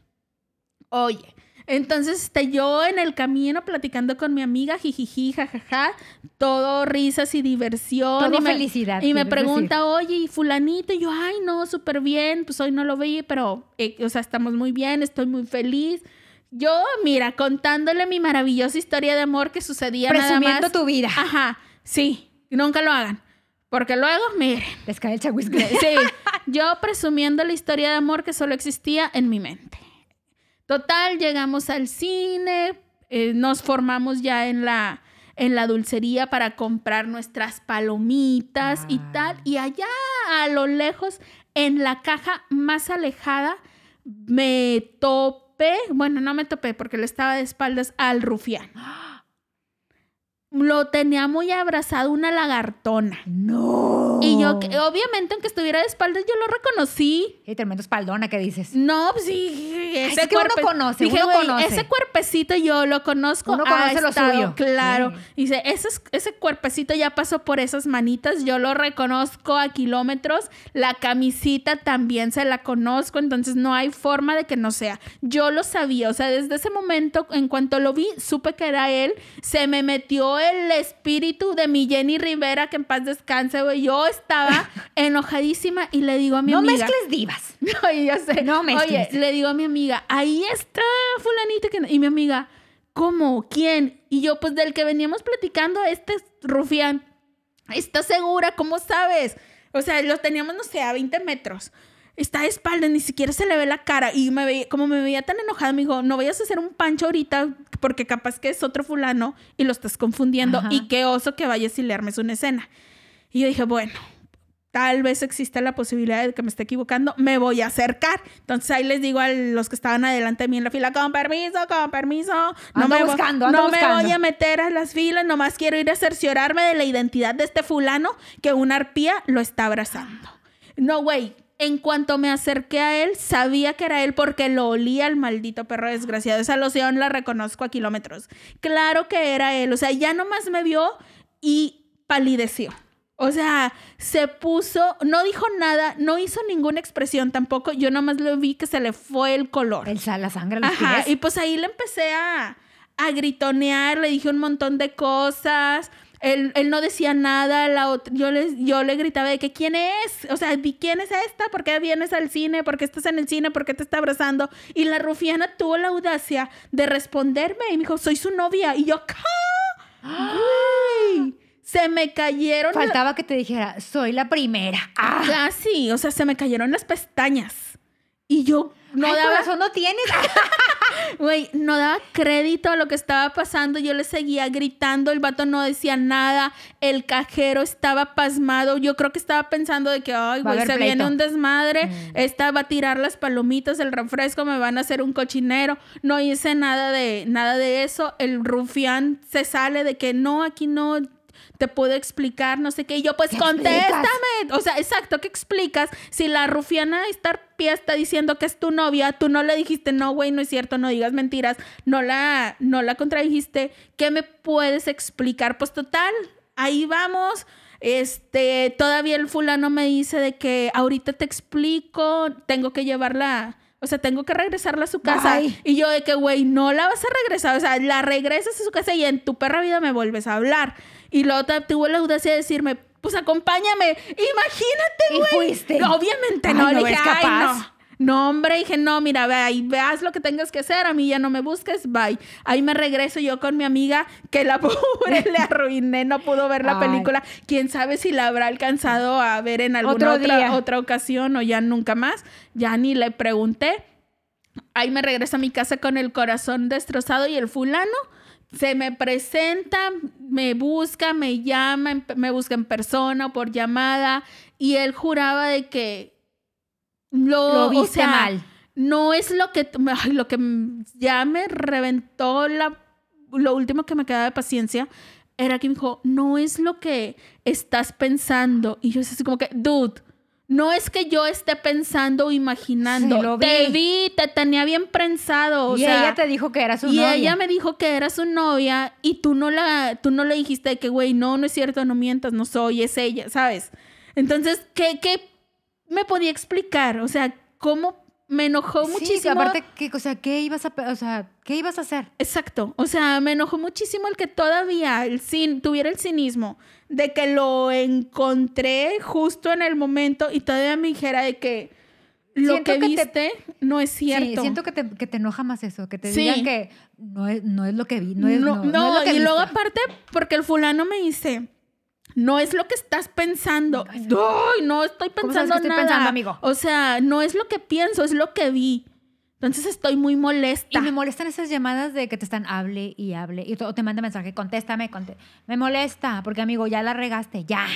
Oye, entonces este, yo en el camino platicando con mi amiga, jijiji, jajaja, todo risas y diversión. Todo y me, felicidad, Y me pregunta, oye, ¿y fulanito? Y yo, ay, no, súper bien, pues hoy no lo veía, pero, eh, o sea, estamos muy bien, estoy muy feliz. Yo, mira, contándole mi maravillosa historia de amor que sucedía nada Presumiendo más. tu vida. Ajá, sí, nunca lo hagan. Porque luego, miren, Les cae el chahuiscle. Sí, yo presumiendo la historia de amor que solo existía en mi mente. Total, llegamos al cine, eh, nos formamos ya en la, en la dulcería para comprar nuestras palomitas y Ah. tal. Y allá a lo lejos, en la caja más alejada, me topé, bueno, no me topé porque le estaba de espaldas al rufián. <gasps> <gasps> Lo tenía muy abrazado una lagartona. No. Y yo, obviamente, aunque estuviera de espaldas, yo lo reconocí. Qué tremendo espaldona que dices. No, pues sí, ese es que uno cuerpe- conoce, Dije, uno "Güey, conoce". Ese cuerpecito yo lo conozco. Uno conoce lo estado- suyo. Claro. Sí. Dice, ese, es- ese cuerpecito ya pasó por esas manitas, yo lo reconozco a kilómetros. La camisita también se la conozco, entonces no hay forma de que no sea. Yo lo sabía, o sea, desde ese momento, en cuanto lo vi, supe que era él. Se me metió el espíritu de mi Jenny Rivera, que en paz descanse, güey. Yo estaba <laughs> enojadísima y le digo a mi no amiga. mezcles divas. <laughs> No, y ya sé. No mezcles. Oye, le digo a mi amiga, ahí está fulanita que no-". Y mi amiga, ¿cómo? ¿Quién? Y yo, pues del que veníamos platicando, este es rufián. ¿Estás segura? ¿Cómo sabes? O sea, lo teníamos, no sé, a 20 metros. Está de espalda, ni siquiera se le ve la cara. Y me veía, como me veía tan enojada, me dijo, no vayas a hacer un pancho ahorita porque capaz que es otro fulano y lo estás confundiendo. Ajá. Y qué oso que vayas y le armes una escena. Y yo dije, bueno, tal vez exista la posibilidad de que me esté equivocando, me voy a acercar. Entonces ahí les digo a los que estaban adelante de mí en la fila, con permiso, con permiso. No Ando me buscando, ando no me buscando". voy a meter a las filas, nomás quiero ir a cerciorarme de la identidad de este fulano que una arpía lo está abrazando. No, güey. En cuanto me acerqué a él, sabía que era él porque lo olía el maldito perro desgraciado. Esa loción la reconozco a kilómetros. Claro que era él. O sea, ya nomás me vio y palideció. O sea, se puso, no dijo nada, no hizo ninguna expresión tampoco. Yo nomás lo vi que se le fue el color. El la sangre, los Ajá, pies. y pues ahí le empecé a, a gritonear, le dije un montón de cosas. Él, él no decía nada, la ot- yo, les, yo le gritaba de que quién es, o sea, quién es esta, por qué vienes al cine, por qué estás en el cine, por qué te está abrazando. Y la rufiana tuvo la audacia de responderme y me dijo, soy su novia. Y yo. Güey, Se me cayeron. la- Faltaba que te dijera, soy la primera. Ah, Casi, o sea, se me cayeron las pestañas. Y yo no Ay, daba. corazón no tienes. <laughs> Güey, no daba crédito a lo que estaba pasando. Yo le seguía gritando. El vato no decía nada. El cajero estaba pasmado. Yo creo que estaba pensando de que, ay, güey, se viene pleito. un desmadre. Mm. Esta va a tirar las palomitas, el refresco, me van a hacer un cochinero. No hice nada de, nada de eso. El rufián se sale de que no, aquí no te puedo explicar, no sé qué. Y yo, pues ¿Qué contéstame. O sea, exacto, ¿qué explicas? Si la rufiana estar pie está diciendo que es tu novia, tú no le dijiste, no, güey, no es cierto, no digas mentiras, no la, no la contradijiste, ¿qué me puedes explicar? Pues total, ahí vamos. Este, todavía el fulano me dice de que ahorita te explico, tengo que llevarla, o sea, tengo que regresarla a su casa. Y yo de que, güey, no la vas a regresar, o sea, la regresas a su casa y en tu perra vida me vuelves a hablar. Y te- tuvo la audacia de decirme, pues acompáñame. Imagínate, Y güey. fuiste. Obviamente Ay, no, ¿no le dije, eres "Ay, capaz?" no. No, hombre, dije, no, mira, ve ahí, veas lo que tengas que hacer, a mí ya no me busques, bye. Ahí me regreso yo con mi amiga, que la <laughs> pobre le arruiné, no pudo ver la Ay. película. Quién sabe si la habrá alcanzado a ver en alguna otra, otra ocasión o ya nunca más. Ya ni le pregunté. Ahí me regreso a mi casa con el corazón destrozado y el fulano se me presenta, me busca, me llama, me busca en persona o por llamada y él juraba de que lo, Lo o viste sea, mal. No es lo que ay, lo que ya me reventó la lo último que me quedaba de paciencia era que me dijo, "No es lo que estás pensando." Y yo así como que, "Dude, no es que yo esté pensando o imaginando. Sí, lo vi. Te vi, te tenía bien prensado. O y sea, ella te dijo que era su y novia. ella me dijo que era su novia y tú no la, tú no le dijiste de que, güey, no, no es cierto, no mientas, no soy, es ella, ¿sabes? Entonces, ¿qué, qué me podía explicar? O sea, ¿cómo me enojó Sí, muchísimo? aparte, ¿qué, o sea, ¿qué ibas a, o sea, ¿qué ibas a hacer? Exacto. O sea, me enojó muchísimo el que todavía el cin tuviera el cinismo de que lo encontré justo en el momento y todavía me dijera de que lo Siento que, que te- viste no es cierto. Sí, siento que te, que te enoja más eso, que te Sí. digan que no es, no es lo que vi, no es, no, no, no, no es lo que y luego aparte, porque el fulano me dice, no es lo que estás pensando. Ay, no estoy ¿Cómo sabes pensando que estoy nada. pensando, amigo? O sea, no es lo que pienso, es lo que vi. Entonces estoy muy molesta. Y me molestan esas llamadas de que te están hable y hable. Y te manda mensaje, contéstame, conté. Me molesta, porque amigo, ya la regaste, ya.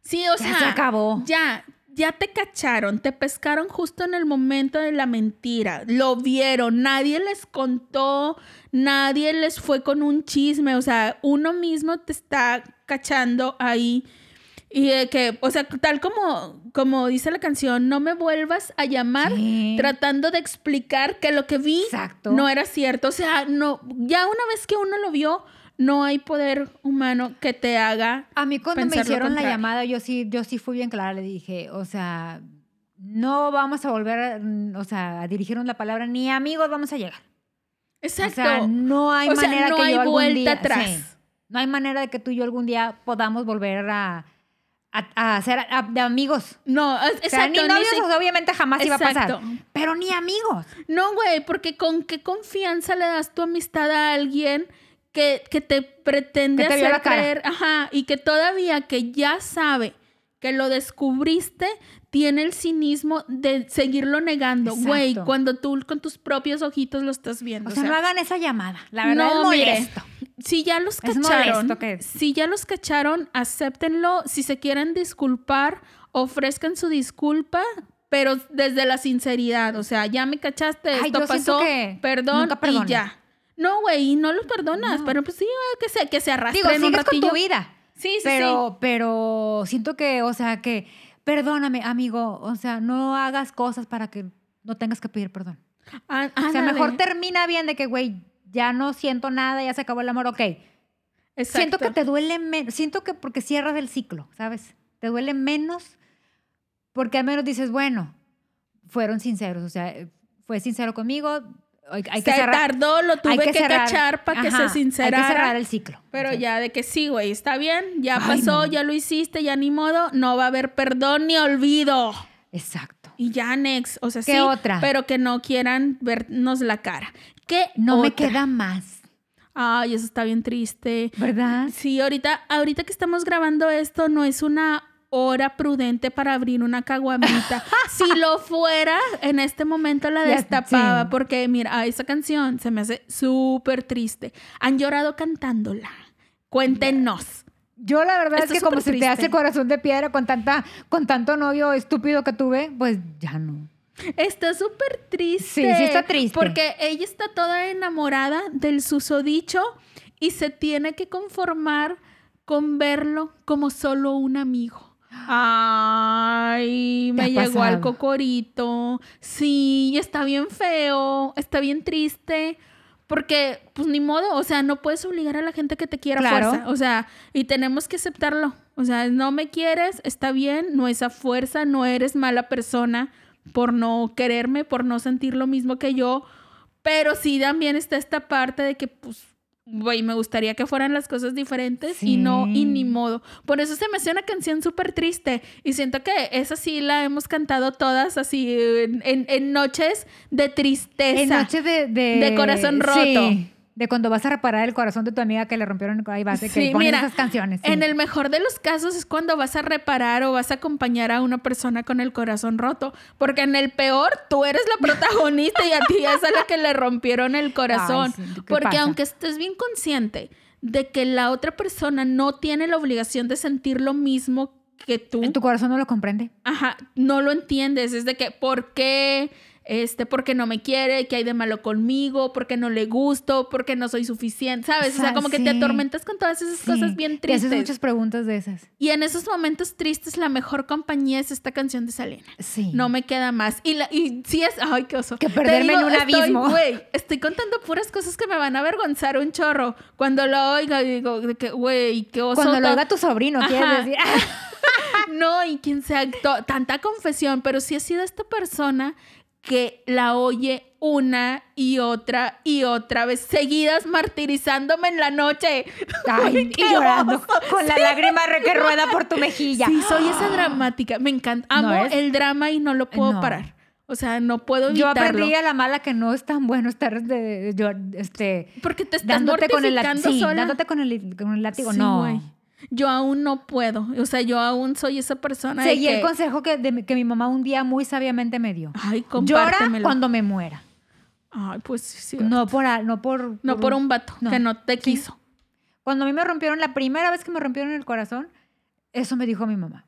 Sí, o Ya sea, se acabó. Ya, ya te cacharon, te pescaron justo en el momento de la mentira. Lo vieron, nadie les contó, nadie les fue con un chisme, o sea, uno mismo te está cachando ahí. Y de que, o sea, tal como, como dice la canción, no me vuelvas a llamar Sí. tratando de explicar que lo que vi Exacto. no era cierto. O sea, no, ya una vez que uno lo vio, no hay poder humano que te haga A mí cuando me hicieron la llamada, yo sí, yo sí fui bien clara, le dije, o sea, no vamos a volver, o sea, a dirigirnos la palabra, ni amigos vamos a llegar. Exacto. O sea, no hay O sea, manera no que hay yo algún vuelta día, atrás. sí. no hay manera de que tú y yo algún día podamos volver a, a, a ser a- de amigos. No, es- O sea, exacto. ni novios, obviamente jamás iba a pasar. Exacto. Pero ni amigos. No, güey, porque con qué confianza le das tu amistad a alguien que, que te pretende Que te hacer creer, ajá, y que todavía que ya sabe que lo descubriste, tiene el cinismo de seguirlo negando. Güey, Exacto. cuando tú con tus propios ojitos lo estás viendo. O sea, o sea, no hagan esa llamada. La verdad No, es mire. Si ya los cacharon, que- si ya los cacharon, acéptenlo. Si se quieren disculpar, ofrezcan su disculpa, pero desde la sinceridad. O sea, ya me cachaste, Ay, esto pasó, que perdón y ya. No, güey, y no los perdonas, No. pero pues sí, que se, que se arrastren Digo, un sigues con ratillo. tu vida. Sí, sí, pero, pero siento que, o sea, que, perdóname, amigo, o sea, no hagas cosas para que no tengas que pedir perdón. sí. O sea, mejor termina bien de que, güey, ya no siento nada, ya se acabó el amor, ok. Siento Exacto. que te duele menos, siento que porque cierras el ciclo, ¿sabes? Te duele menos porque al menos dices, bueno, fueron sinceros, o sea, fue sincero conmigo, hay, hay que se cerrar. tardó, lo tuve que, cerrar- cachar para que se sincerara. Hay que cerrar el ciclo. Pero ya de que sí, güey, está bien, ya Ay, pasó, no. ya lo hiciste, ya ni modo, no va a haber perdón ni olvido. Exacto. Y ya, next, o sea, ¿Qué sí, otra? pero que no quieran vernos la cara. ¿Qué No me queda más, Ay, eso está bien triste. ¿verdad? Sí, ahorita, ahorita que estamos grabando esto, no es una hora prudente para abrir una caguamita. <laughs> si lo fuera, en este momento la destapaba, sí. porque mira, esa canción se me hace súper triste. Han llorado cantándola. Cuéntenos. Yo la verdad es que como súper se te hace triste. corazón de piedra con tanta con tanto novio estúpido que tuve, pues ya no. Está súper triste. Sí, sí está triste. Porque ella está toda enamorada del susodicho y se tiene que conformar con verlo como solo un amigo. Ay, ¿Te me llegó al cocorito. Sí, está bien feo, está bien triste. Porque, pues ni modo, o sea, no puedes obligar a la gente que te quiera Claro. fuerza. O sea, y tenemos que aceptarlo. O sea, no me quieres, está bien, no es a fuerza, no eres mala persona por no quererme, por no sentir lo mismo que yo. Pero sí también está esta parte de que, pues, güey, me gustaría que fueran las cosas diferentes y no, y ni modo. Por eso se me hace una canción súper triste. Y siento que esa sí la hemos cantado todas así en, en- en noches de tristeza. En noche de, de, De corazón roto. Sí, de cuando vas a reparar el corazón de tu amiga que le rompieron. Ahí vas, de que Sí, mira, esas canciones. sí. En el mejor de los casos es cuando vas a reparar o vas a acompañar a una persona con el corazón roto. Porque en el peor, tú eres la <laughs> protagonista y a ti es a la que le rompieron el corazón. Ay, sí, ¿qué Porque pasa? aunque estés bien consciente de que la otra persona no tiene la obligación de sentir lo mismo que tú, En tu corazón no lo comprende. ajá, no lo entiendes. Es de que, ¿por qué? Este, porque no me quiere, que hay de malo conmigo, porque no le gusto, porque no soy suficiente, ¿sabes? O sea, Sa- como que te sí. atormentas con todas esas cosas Sí, bien Te haces tristes. muchas preguntas de esas. Y en esos momentos tristes, la mejor compañía es esta canción de Selena. Sí. No me queda más. Y, la, y sí es. Ay, qué oso. Que perderme en un estoy- abismo. Güey, estoy contando puras cosas que me van a avergonzar un chorro. Cuando lo oiga, digo, de que, güey, qué oso. Cuando lo oiga tu sobrino, Ajá. quieres decir. <laughs> No, y quien sea. to- tanta confesión, pero sí ha sido esta persona que la oye una y otra y otra vez, seguidas martirizándome en la noche. Ay, <laughs> y llorando oso. con la lágrima que rueda por tu mejilla. Sí, soy esa dramática. Me encanta. Amo el drama y no lo puedo No. parar. O sea, no puedo Yo evitarlo. aprendí a la mala que no es tan bueno estar de, yo, este, Porque te estás dándote con el. Sí, sola. dándote con el, con el látigo. Sí, no. Yo aún no puedo. O sea, yo aún soy esa persona Seguí que... el consejo que, de que mi mamá un día muy sabiamente me dio. Ay, Llora cuando me muera. Ay, pues sí, sí. No por, no por, No por un vato no. que no te Sí. quiso. Cuando a mí me rompieron, la primera vez que me rompieron el corazón, eso me dijo mi mamá.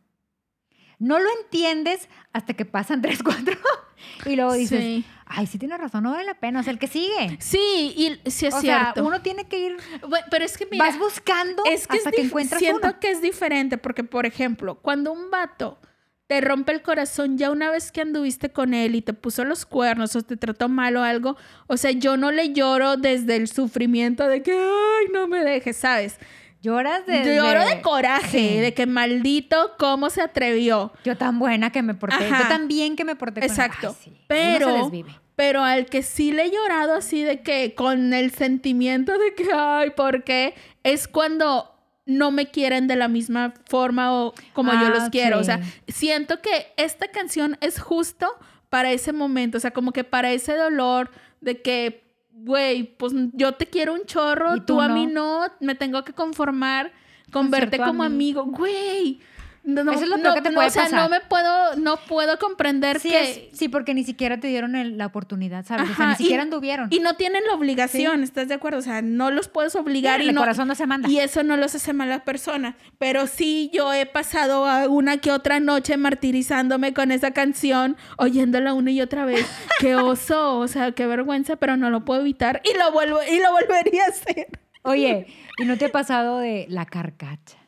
No lo entiendes hasta que pasan tres, cuatro. <laughs> y luego dices, Sí. Ay, sí tienes razón, no vale la pena. O sea, el que sigue. Sí, y sí es o cierto. sea, uno tiene que ir, Bueno, pero es que mira, vas buscando es que hasta es que encuentras siento uno. que es diferente porque, por ejemplo, cuando un vato te rompe el corazón ya una vez que anduviste con él y te puso los cuernos o te trató mal o algo, o sea, yo no le lloro desde el sufrimiento de que, ay, no me dejes, ¿sabes? Lloras de... Lloro de coraje, Sí. de que maldito, ¿cómo se atrevió? Yo tan buena que me porté. Ajá. Yo tan bien que me porté. con. Exacto. Ay, sí. Pero, pero al que sí le he llorado así de que con el sentimiento de que, ay, ¿por qué? Es cuando no me quieren de la misma forma o como yo Ah, los quiero. O sea, siento que esta canción es justo para ese momento, o sea, como que para ese dolor de que, güey, pues yo te quiero un chorro, tú, a mí no, me tengo que conformar con, Con ser verte como amigo, güey. No, Eso es lo no, que te no, puede o sea, pasar. no me puedo, no puedo comprender Sí, que... es- sí, porque ni siquiera te dieron el- la oportunidad, ¿sabes? o sea, ni siquiera y- anduvieron. Y no tienen la obligación, ¿estás de acuerdo? O sea, no los puedes obligar y el no, corazón no se manda. y eso no los hace mala persona. Pero sí, yo he pasado una que otra noche martirizándome con esa canción, oyéndola una y otra vez. <laughs> Qué oso, o sea, qué vergüenza, pero no lo puedo evitar y lo vuelvo y lo volvería a hacer. Oye, <laughs> ¿y no te ha pasado de la carcacha?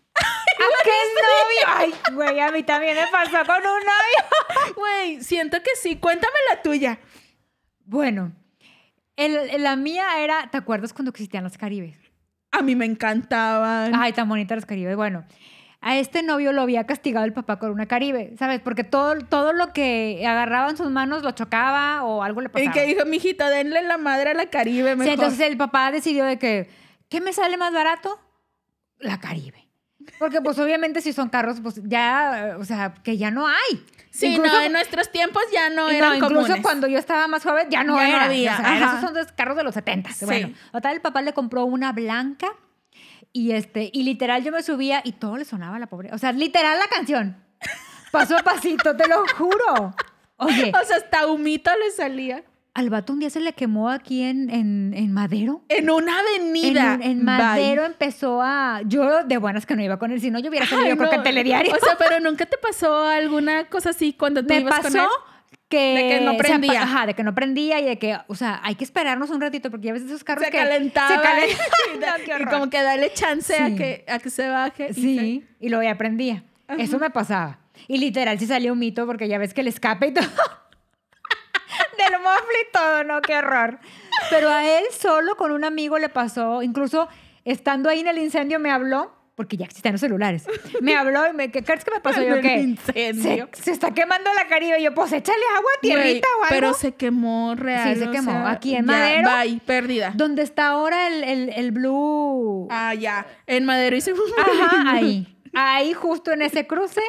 ¿A qué novio? Ay, güey, a mí también me pasó con un novio. <laughs> Güey, siento que sí. Cuéntame la tuya. Bueno, el- la mía era, ¿te acuerdas cuando existían los caribes? A mí me encantaban. Ay, tan bonitas los caribes. Bueno, a este novio lo había castigado el papá con una caribe, ¿sabes? Porque todo, todo lo que agarraba en sus manos lo chocaba o algo le y pasaba. que dijo, mijito, denle la madre a la Caribe Sí, entonces el papá decidió de que, ¿qué me sale más barato? La Caribe. Porque pues obviamente si son carros, pues ya, o sea, que ya no hay. sí, Incluso- no, en nuestros tiempos ya no y eran incluso comunes. cuando yo estaba más joven ya no Ya no era. había, O sea, esos son los carros de los 70. Sí. Bueno, total, el papá le compró una blanca Y este, y literal yo me subía y todo le sonaba a la pobre. O sea, literal la canción. Paso a pasito, te lo juro. <laughs> Oye, O sea, hasta humito le salía. Al vato un día se le quemó aquí en, en, en Madero. En una avenida. En, en Madero empezó a. Yo de buenas que no iba con él, si no yo hubiera salido Ay, no. en telediario. O sea, pero nunca te pasó alguna cosa así cuando <laughs> tú me ibas con él. pasó que, De que no prendía. ajá, de que no prendía y de que, o sea, hay que esperarnos un ratito porque ya ves esos carros Se que calentaba. Se calentaban. <laughs> y, <laughs> qué y como que dale chance a, Sí. que, a que se baje. y Sí, y luego ya aprendía. Eso me pasaba. Y literal sí salió un mito porque ya ves que el escape y todo. Mofle y todo, no, qué horror. Pero a él solo con un amigo le pasó, incluso estando ahí en el incendio me habló, porque ya existían los celulares. Me habló y me, ¿qué crees que me pasó? Yo qué? incendio. Se, se está quemando la Caribe. Y yo, pues échale agua, tierrita o algo. Pero se quemó real. Sí, se quemó. sea, Aquí en ya, Madero. Bye, pérdida. ¿Dónde está ahora el, el, el blue? Ah, ya. En Madero hice Ajá, ahí. <laughs> Ahí, justo en ese cruce,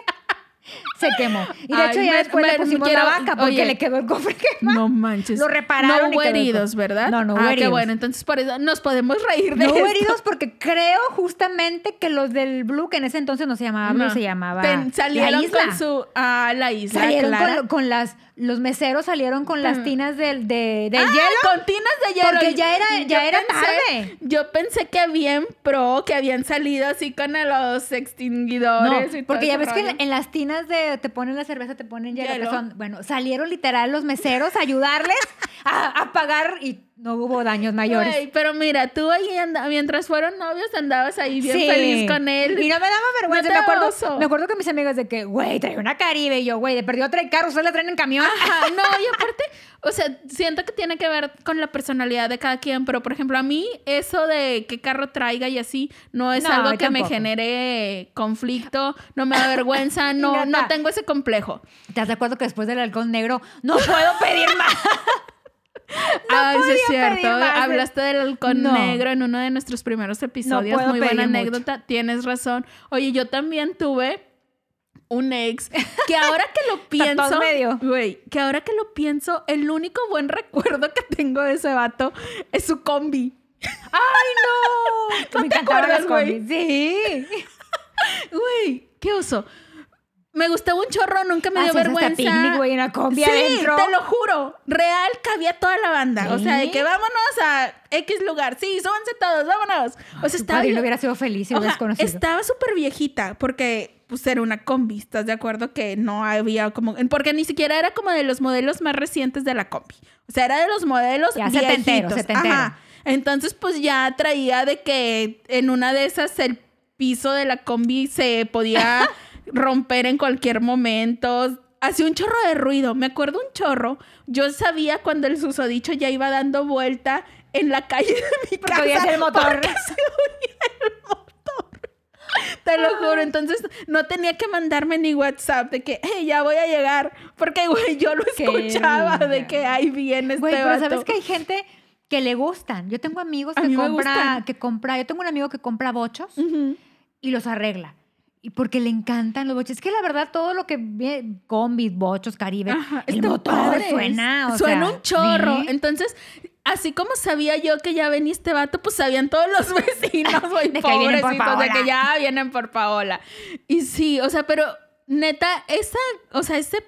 se quemó. Y de Ay, hecho ya me- después me- le pusimos quiero- la vaca porque oye. le quedó el cofre quemado. No manches. Lo repararon No hubo heridos. ¿verdad? No, no hubo ah, qué heridos. bueno. Entonces, por eso nos podemos reír de No hubo heridos porque creo justamente que los del Blue, que en ese entonces no se llamaba Blue, No. se llamaba salieron la isla. con su... Ah, la isla, salieron Clara. con, con las... Los meseros salieron con las Mm. tinas del, de, del Ah, hielo. con tinas de hielo. Porque ya era- Yo ya era pensé- tarde. Yo pensé que habían pro, que habían salido así con los No, extinguidores y todo porque ya ves que en las tinas de te ponen la cerveza, te ponen hielo, que son, bueno, salieron literal los meseros a ayudarles a a apagar y no hubo daños mayores. Güey, pero mira, tú ahí mientras fueron novios andabas ahí bien Sí. feliz con él. Y no me daba vergüenza. No me, acuerdo, oso. me acuerdo que mis amigas de que, güey, trae una Caribe. Y yo, güey, de perdió trae carro, ustedes la traen en camión. Ajá, no, y aparte, o sea, siento que tiene que ver con la personalidad de cada quien, pero por ejemplo, a mí eso de qué carro traiga y así no es No, algo que me tampoco. genere conflicto, no me da vergüenza, no, no tengo ese complejo. ¿Te de acuerdo que después del halcón negro no puedo pedir más? <laughs> Ay, sí es cierto. Hablaste del halcón No. negro en uno de nuestros primeros episodios. Muy buena mucho. anécdota. Tienes razón. Oye, yo también tuve un ex que ahora que lo <laughs> pienso, güey, que ahora que lo pienso, el único buen recuerdo que tengo de ese vato es su combi. <laughs> ¡Ay, no! <laughs> ¿No me te acuerdas, güey? Sí. Güey, qué oso. Me gustaba un chorro, nunca me dio Hacías hasta vergüenza. picnic, güey, en la combi sí, adentro. te lo juro. Real cabía toda la banda. O sea, de ¿Sí? que vámonos a X lugar. Sí, súbanse todos, vámonos. O sea, estaba, bien- hubiera sido feliz si o hubieras sea, conocido. estaba súper viejita porque pues era una combi. ¿Estás de acuerdo que no había como... Porque ni siquiera era como de los modelos más recientes de la combi. O sea, era de los modelos Ya, setentero, setentero. Ajá. Entonces, pues ya traía de que en una de esas el piso de la combi se podía <laughs> romper en cualquier momento. Hacía un chorro de ruido. Me acuerdo un chorro. Yo sabía cuando el susodicho ya iba dando vuelta en la calle de mi casa. el motor. porque se oía el motor. Te lo juro. Entonces no tenía que mandarme ni WhatsApp de que, hey, ya voy a llegar. Porque, güey, yo lo Qué escuchaba de que ahí viene este Güey, pero vato. sabes que hay gente que le gustan. Yo tengo amigos que compra, que compra, yo tengo un amigo que compra bochos y los arregla. Y porque le encantan los bochos. Es que la verdad, todo lo que viene, combis, bochos, caribe, Ajá, el motor padre. suena. o Suena sea, un chorro. ¿sí? Entonces, así como sabía yo que ya venía este vato, pues sabían todos los <laughs> vecinos, güey, De de que ya vienen por Paola. Y sí, o sea, pero neta, esa, o sea, ese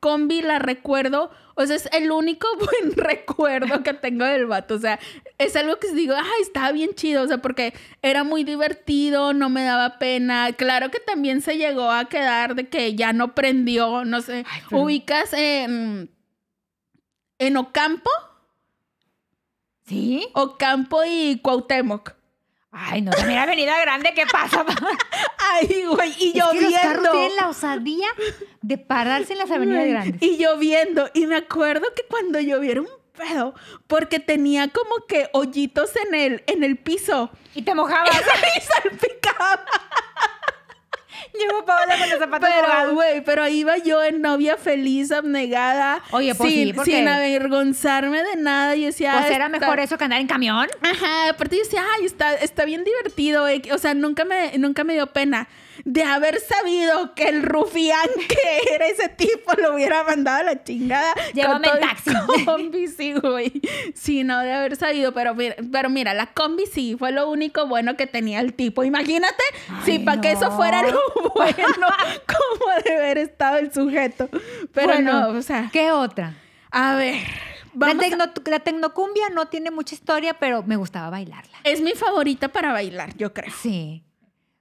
combi la recuerdo, o sea, es el único <laughs> buen recuerdo que tengo del vato, o sea, es algo que digo, ay, estaba bien chido, o sea, porque era muy divertido, no me daba pena, claro que también se llegó a quedar de que ya no prendió, no sé, Ay, pero- ubicas en, en Ocampo, ¿Sí? Ocampo y Cuauhtémoc. Ay, no, también Avenida Grande, ¿qué pasa? <laughs> Ay, güey, y Es que los carros lloviendo. tienen la osadía de pararse en las avenidas grandes. Y lloviendo. Y me acuerdo que cuando lloviera un pedo, porque tenía como que hoyitos en el, en el piso. Y te mojabas. <laughs> y salpicaba. <laughs> Llegó Paola con los zapatos Pero, güey, pero ahí iba yo en novia feliz, abnegada. Oye, pues sin, sí, porque- sin avergonzarme de nada. Y decía, Pues "Ah, era está- mejor eso que andar en camión. Ajá, aparte yo decía, ay, está, está bien divertido, eh". o sea, nunca me, nunca me dio pena. De haber sabido que el rufián <laughs> que era ese tipo lo hubiera mandado a la chingada. Llévame el taxi. <laughs> Combi, sí, güey. Sí, no, de haber sabido, pero mira, pero mira, la combi sí, fue lo único bueno que tenía el tipo. Imagínate si Ay, para que eso no. fuera lo <laughs> bueno, como de haber estado el sujeto. Pero Bueno, no, o sea, ¿Qué otra? a ver, La, vamos a- tecno- la tecnocumbia no tiene mucha historia, pero me gustaba bailarla. es mi favorita para bailar, yo creo. Sí.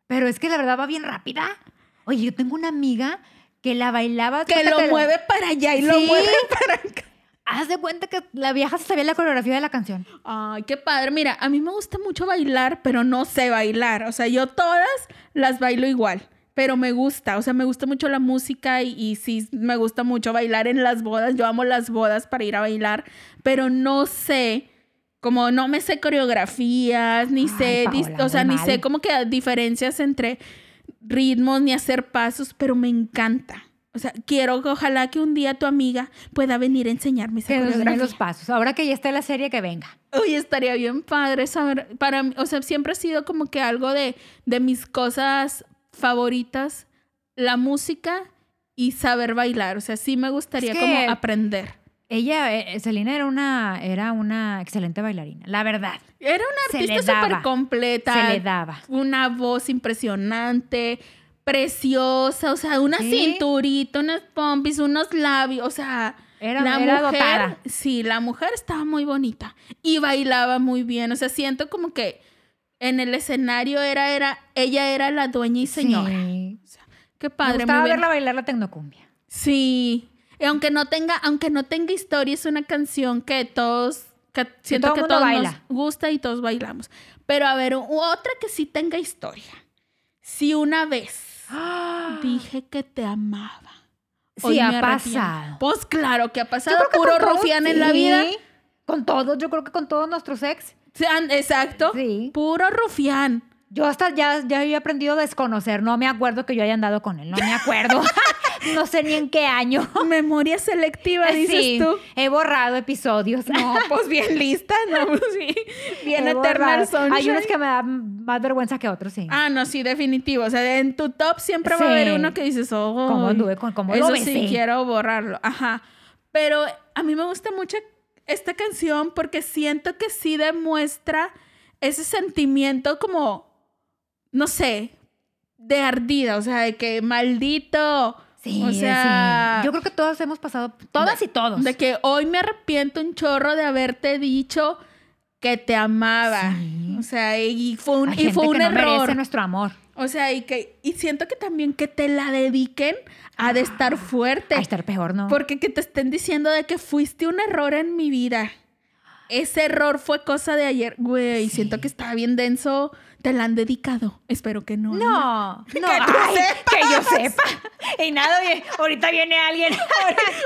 Pero es que la verdad va bien rápida. Oye, yo tengo una amiga que la bailaba. Que lo mueve para allá y lo mueve para acá. Haz de cuenta que la vieja se sabía la coreografía de la canción. Ay, qué padre. Mira, a mí me gusta mucho bailar, pero no sé bailar. O sea, yo todas las bailo igual, pero me gusta. O sea, me gusta mucho la música y, y sí me gusta mucho bailar en las bodas. Yo amo las bodas para ir a bailar, pero no sé, como no me sé coreografías, ni Ay, sé, Paola, o sea, ni sé como que diferencias entre ritmos ni hacer pasos, pero me encanta. O sea, quiero que ojalá que un día tu amiga pueda venir a enseñarme esa coreografía. los pasos. Ahora que ya está la serie, que venga. Uy, estaría bien padre saber. Para mí, o sea, siempre ha sido como que algo de, de mis cosas favoritas, la música y saber bailar. O sea, sí me gustaría Es que- como aprender. Ella, eh, Selena, era una, era una excelente bailarina, la verdad. Era una artista súper completa. Se le daba. Una voz impresionante, preciosa, o sea, una Sí. cinturita, unas pompis, unos labios, o sea, Era- la era mujer, dotada. sí, la mujer estaba muy bonita y bailaba muy bien, o sea, siento como que en el escenario era, era, ella era la dueña y señora. Sí. Qué Me padre, gustaba muy bien. verla bailar la tecnocumbia. Sí. Y aunque no tenga, aunque no tenga historia, es una canción que todos, que siento todo que todos baila. nos gusta y todos bailamos. Pero a ver, otra que sí tenga historia. Si una vez <gasps> dije que te amaba. Sí, hoy ha pasado. Pues claro que ha pasado. que Puro todos, rufián en la vida. Con todos, yo creo que con todos nuestros ex. Exacto. Sí. Puro rufián. Yo hasta ya, ya he aprendido a desconocer. No me acuerdo que yo haya andado con él. No me acuerdo. <laughs> <laughs> no sé ni en qué año. Memoria selectiva, dices Sí, tú. He borrado episodios. No, pues bien <laughs> lista, ¿no? Pues sí. Bien He Eternal. Hay unos que me dan más vergüenza que otros, sí. Ah, no, sí, definitivo. O sea, en tu top siempre va a haber uno que dices, oh, ¿Cómo anduve con- cómo eso lo sí, quiero borrarlo. Ajá. Pero a mí me gusta mucho esta canción porque siento que sí demuestra ese sentimiento como, no sé, de ardida. O sea, de que maldito. Sí, o sea, sí. Yo creo que todos hemos pasado, todas y todos. de que hoy me arrepiento un chorro de haberte dicho que te amaba. Sí. O sea, y fue un, Hay y gente fue un que error. nuestro amor. O sea, y que y siento que también que te la dediquen a de estar fuerte. A estar peor, ¿no? Porque que te estén diciendo de que fuiste un error en mi vida. Ese error fue cosa de ayer. Güey, Sí. siento que está bien denso. Te la han dedicado. Espero que no. No, no, Que ay, yo sepa. Y nada, ahorita viene alguien.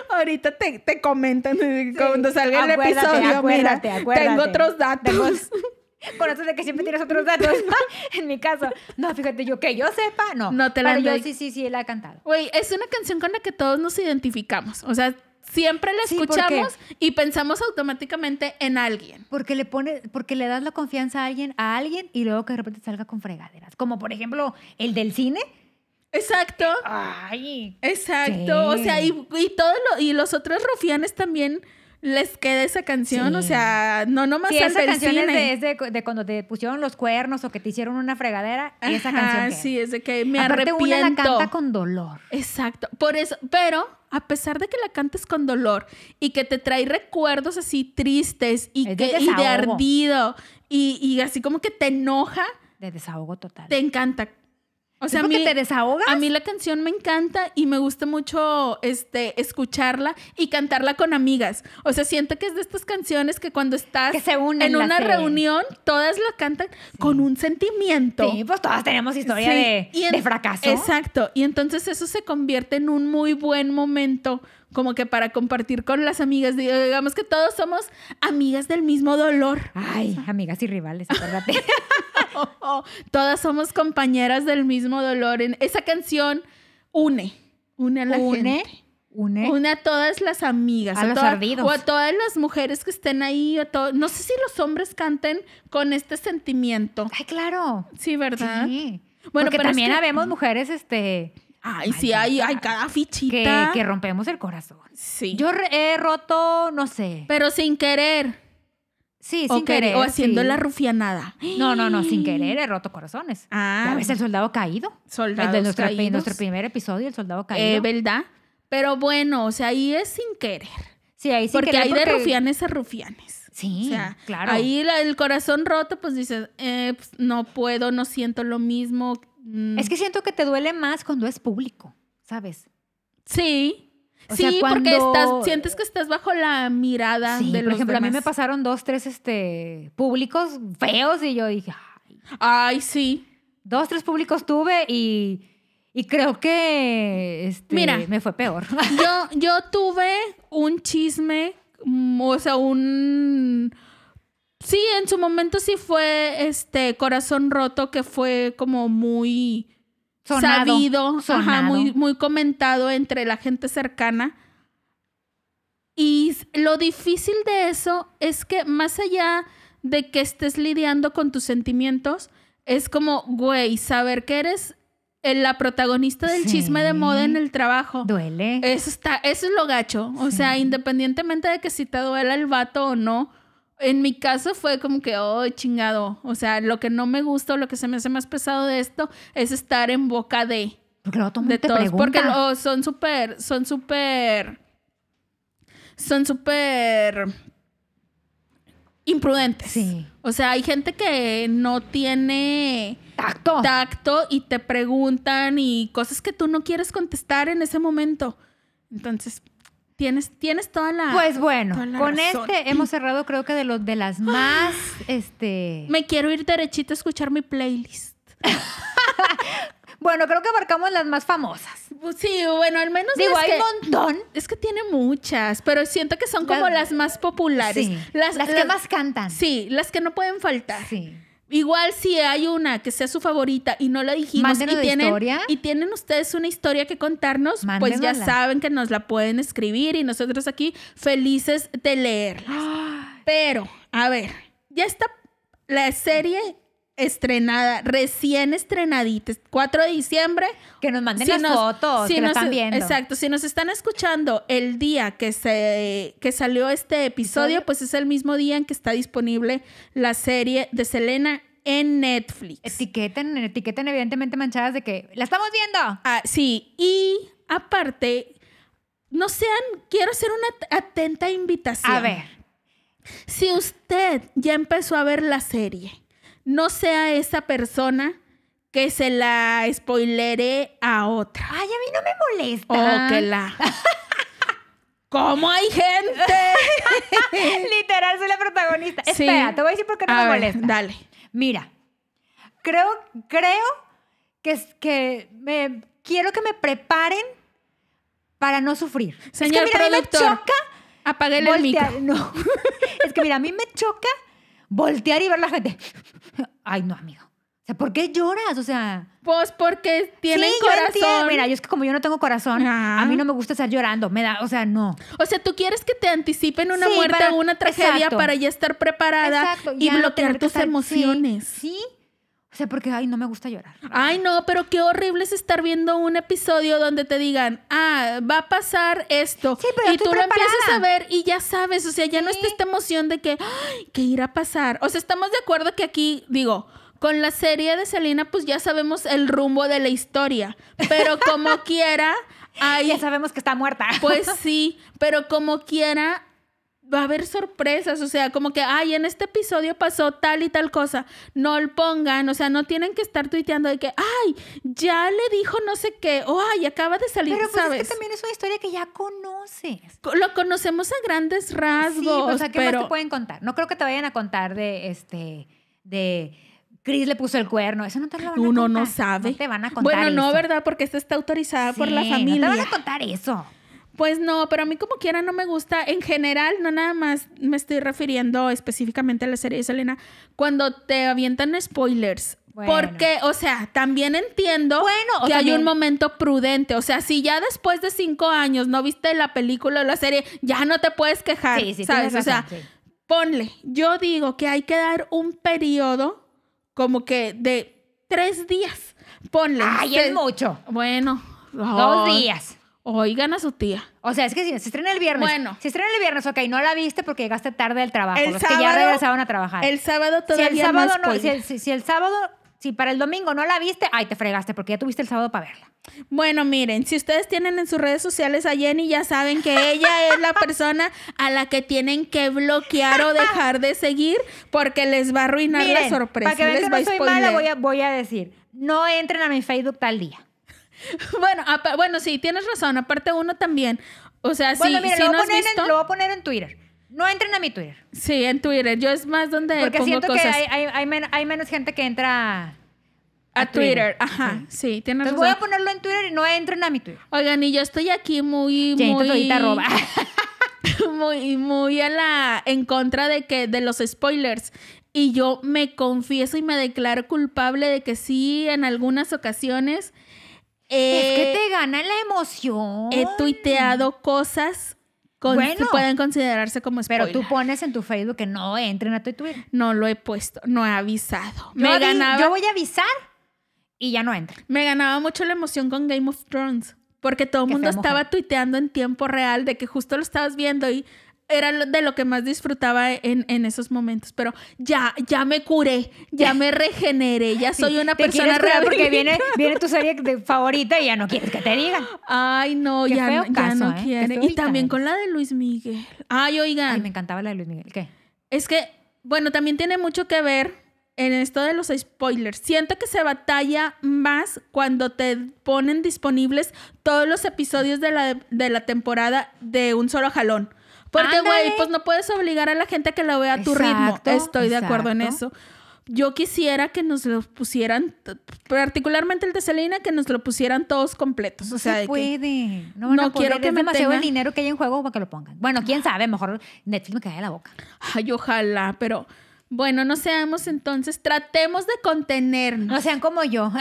Ahorita te, te comentan cuando salga el Acuérdate, episodio. acuérdate, mira, acuérdate. tengo otros datos. Tengo- Con eso de que siempre tienes otros datos. <laughs> en mi caso. No, fíjate, yo que yo sepa, no. No te la Pero han yo sí, sí, sí, la he cantado. Güey, es una canción con la que todos nos identificamos. O sea, siempre la Sí, ¿por escuchamos y pensamos automáticamente en alguien. Porque le pone, porque le das la confianza a alguien, a alguien, y luego que de repente salga con fregaderas. Como por ejemplo, el del cine. Exacto. Ay. Exacto, Sí. o sea, y, y todos lo- y los otros rufianes también les queda esa canción, Sí. o sea, no nomás Sí, esa canción es de, es de- de cuando te pusieron los cuernos o que te hicieron una fregadera. esa Ajá, canción. que sí, es. de que me Aparte, arrepiento. una la canta con dolor. Exacto, por eso, pero a pesar de que la cantes con dolor y que te trae recuerdos así tristes y, Es de y de ardido y, y así como que te enoja, De desahogo total. te encanta. O sea, a porque mí, te desahogas. a mí la canción me encanta y me gusta mucho este, escucharla y cantarla con amigas. O sea, siento que es de estas canciones que cuando estás Que se unen en una reunión, todas la cantan con un sentimiento. Sí, pues todas tenemos historia Sí, de, y en- de fracaso. Exacto. Y entonces eso se convierte en un muy buen momento como que para compartir con las amigas. Digamos que todos somos amigas del mismo dolor. Ay, amigas y rivales, acuérdate. <laughs> Todas somos compañeras del mismo dolor. En esa canción une, une a la une, gente. une. Une a todas las amigas. A los todas- ardidos. O a todas las mujeres que estén ahí. a no sé si los hombres canten con este sentimiento. Ay, claro. Sí, ¿verdad? Sí. Bueno, Porque pero es también que- habemos mujeres este, Ay, sí, hay, hay cada que, fichita. que rompemos el corazón. Sí. Yo he roto, no sé. Pero sin querer. Sí, sin querer- querer. o haciendo sí. la rufianada. No, no, no, sin querer he roto corazones. Ah, Ya ves el soldado caído. soldados el de nuestro, nuestro primer episodio, el soldado Eh, caído. ¿Verdad? Pero bueno, o sea, ahí es sin querer. sí, ahí sin porque querer. hay de porque- rufianes a rufianes. Sí, O sea, claro. ahí la- el corazón roto, pues dices, eh, pues, no puedo, no siento lo mismo. mm, Es que siento que te duele más cuando es público, ¿sabes? Sí. O sí, sea, porque estás, sientes que estás bajo la mirada Sí, de por los ejemplo, a mí me demás. pasaron dos, tres este, públicos feos y yo dije, ay, Ay, sí. dos, tres públicos tuve y, y creo que este, Mira. me fue peor. <laughs> Yo, yo tuve un chisme, mm, o sea, un... Sí, en su momento sí fue este corazón roto que fue como muy Sonado, sabido, ajá, muy, muy comentado entre la gente cercana. Y lo difícil de eso es que más allá de que estés lidiando con tus sentimientos, es como, güey, saber que eres eh, la protagonista del chisme de moda en el trabajo. Duele. Eso está, eso es lo gacho. O sea, independientemente de que si te duela el vato o no, en mi caso fue como que, oh, chingado. O sea, lo que no me gusta lo que se me hace más pesado de esto es estar en boca de, porque luego todo de te todos. pregunta. Porque oh, son súper, son súper, son súper imprudentes. Sí. O sea, hay gente que no tiene Tacto. tacto y te preguntan y cosas que tú no quieres contestar en ese momento. Entonces, tienes, tienes toda la... Pues bueno, la con razón. este hemos cerrado creo que de los de las más este Me quiero ir derechito a escuchar mi playlist. <laughs> bueno, creo que abarcamos las más famosas. Pues Sí, bueno, al menos Digo, hay un montón. Es que tiene muchas, pero siento que son como Las- las, más populares. Sí, Las, las, que las- más cantan. Sí, las que no pueden faltar. Sí. Igual si hay una que sea su favorita y no la dijimos Mándenos y tienen, historia. y tienen ustedes una historia que contarnos, pues ya saben que nos la pueden escribir y nosotros aquí felices de leerla. Pero, a ver, ya está la serie estrenada, recién estrenadita, 4 de diciembre. Que nos manden Si las nos- fotos, si que nos- están viendo. Exacto, si nos están escuchando el día que se que salió este episodio, ¿Episodio? pues es el mismo día en que está disponible la serie de Selena en Netflix. Etiqueten, etiqueten evidentemente manchadas de que la estamos viendo. Ah, sí, y aparte, no sean, quiero hacer una atenta invitación. A ver. Si usted ya empezó a ver la serie, no sea esa persona que se la spoilere a otra. Ay, a mí no me molesta. Oh, que la. <laughs> ¿Cómo hay gente? <laughs> Literal, soy la protagonista. Sí. Espera, te voy a decir por qué no A me ver, molesta. Dale. Mira, creo, creo que, que me, quiero que me preparen para no sufrir. Señor es que mira, a mí me productor, choca Apáguele el micro. No, <laughs> es que mira, a mí me choca voltear y ver la gente. Ay, no, amigo. O sea, ¿por qué lloras? O sea, Pues porque tienen sí, yo corazón. Mira, yo es que como yo no tengo corazón, Ah. a mí no me gusta estar llorando. Me da, o sea, no. O sea, tú quieres que te anticipen una Sí, muerte para- o una tragedia exacto. para ya estar preparada Exacto, y no bloquear tus estar- sí, emociones. Sí, O sea, porque, ay, no me gusta llorar. Ay, no, pero qué horrible es estar viendo un episodio donde te digan, ah, va a pasar esto. Sí, pero y tú lo empiezas a ver y ya sabes, o sea, ya no está esta emoción de que, ay, ¿qué irá a pasar? O sea, estamos de acuerdo que aquí, digo, con la serie de Selena, pues ya sabemos el rumbo de la historia. Pero como <laughs> quiera. Ya sabemos que está muerta. Pues <laughs> sí, pero como quiera, va a haber sorpresas. O sea, como que, ay, en este episodio pasó tal y tal cosa. No lo pongan, o sea, no tienen que estar tuiteando de que, ay, ya le dijo no sé qué, o ay, acaba de salir, Pero pues ¿sabes? es que también es una historia que ya conoces. Co- Lo conocemos a grandes rasgos, Sí, pues, o sea, ¿qué pero más te pueden contar? No creo que te vayan a contar de, este, de... Chris le puso el cuerno. Eso no te lo van a uno contar. no sabe. No te van a contar bueno, no, eso. ¿verdad? Porque esta está autorizada por la familia. No te van a contar eso. Pues no, pero a mí como quiera no me gusta. En general, no nada más me estoy refiriendo específicamente a la serie de Selena. Cuando te avientan spoilers. Bueno. Porque, o sea, también entiendo Bueno, que hay un momento prudente. O sea, si ya después de cinco años no viste la película o la serie, ya no te puedes quejar. Sí, sí, ¿sabes? o sea, sí. ponle. Yo digo que hay que dar un periodo como que de tres días. Ponle. Ay, es mucho. Bueno. Dos días. Oigan a su tía. O sea, es que si se estrena el viernes. Bueno. Si estrena el viernes, ok, no la viste porque llegaste tarde del trabajo. El los que ya regresaron a trabajar. El sábado si el todavía sábado no, no, si, el, si- si el sábado, si para el domingo no la viste, ay, te fregaste porque ya tuviste el sábado para verla. Bueno, miren, si ustedes tienen en sus redes sociales a Jenny, ya saben que ella es la persona a la que tienen que bloquear o dejar de seguir porque les va a arruinar la sorpresa. para que vean les que va no a soy mala, voy a, voy a decir, no entren a mi Facebook tal día. <laughs> Bueno, bueno, sí, tienes razón. Aparte uno también. O sea, bueno, sí, lo, no voy has visto. en, lo voy a poner en Twitter. No entren a mi Twitter. Sí, en Twitter. Yo es más donde Porque pongo siento cosas. que hay, hay, hay men- hay menos gente que entra a Twitter. Twitter. Ajá, sí, tienes Entonces voy a razón. ponerlo en Twitter y no entren a mi Twitter. Oigan, y yo estoy aquí muy, Jenny, muy, arroba. <laughs> <laughs> muy, muy a la, en contra de que, de los spoilers. Y yo me confieso y me declaro culpable de que sí, en algunas ocasiones es eh, que te gana la emoción. he tuiteado cosas con- que Bueno. pueden considerarse como Pero spoilers. tú pones en tu Facebook que no entren a tu Twitter. No lo he puesto, no he avisado. Yo me, avi- ganaba, yo voy a avisar y ya no entren. me ganaba mucho la emoción con Game of Thrones. Porque todo el mundo estaba mujer. tuiteando en tiempo real de que justo lo estabas viendo y era de lo que más disfrutaba en, en esos momentos. Pero ya, ya me curé, ya me regeneré, ya soy una Te persona cuidar porque viene, viene tu serie de favorita y ya no quieres que te digan. Ay, no, Qué ya, feo no- ya caso, no ¿eh? Quiere. Y también con la de Luis Miguel. Ay, oigan. Ay, me encantaba la de Luis Miguel. ¿Qué? Es que, bueno, también tiene mucho que ver en esto de los spoilers. Siento que se batalla más cuando te ponen disponibles todos los episodios de la, de la temporada de un solo jalón. Porque, güey, pues no puedes obligar a la gente a que lo vea a tu ritmo. Exacto, Estoy de acuerdo en eso. Yo quisiera que nos lo pusieran, particularmente el de Selena, que nos lo pusieran todos completos. No o sea, se que-. No, quiero que es me demasiado el dinero que hay en juego para que lo pongan. Bueno, quién sabe, mejor Netflix me cae la boca. Ay, ojalá, pero bueno, no seamos entonces, tratemos de contenernos. No sean como yo.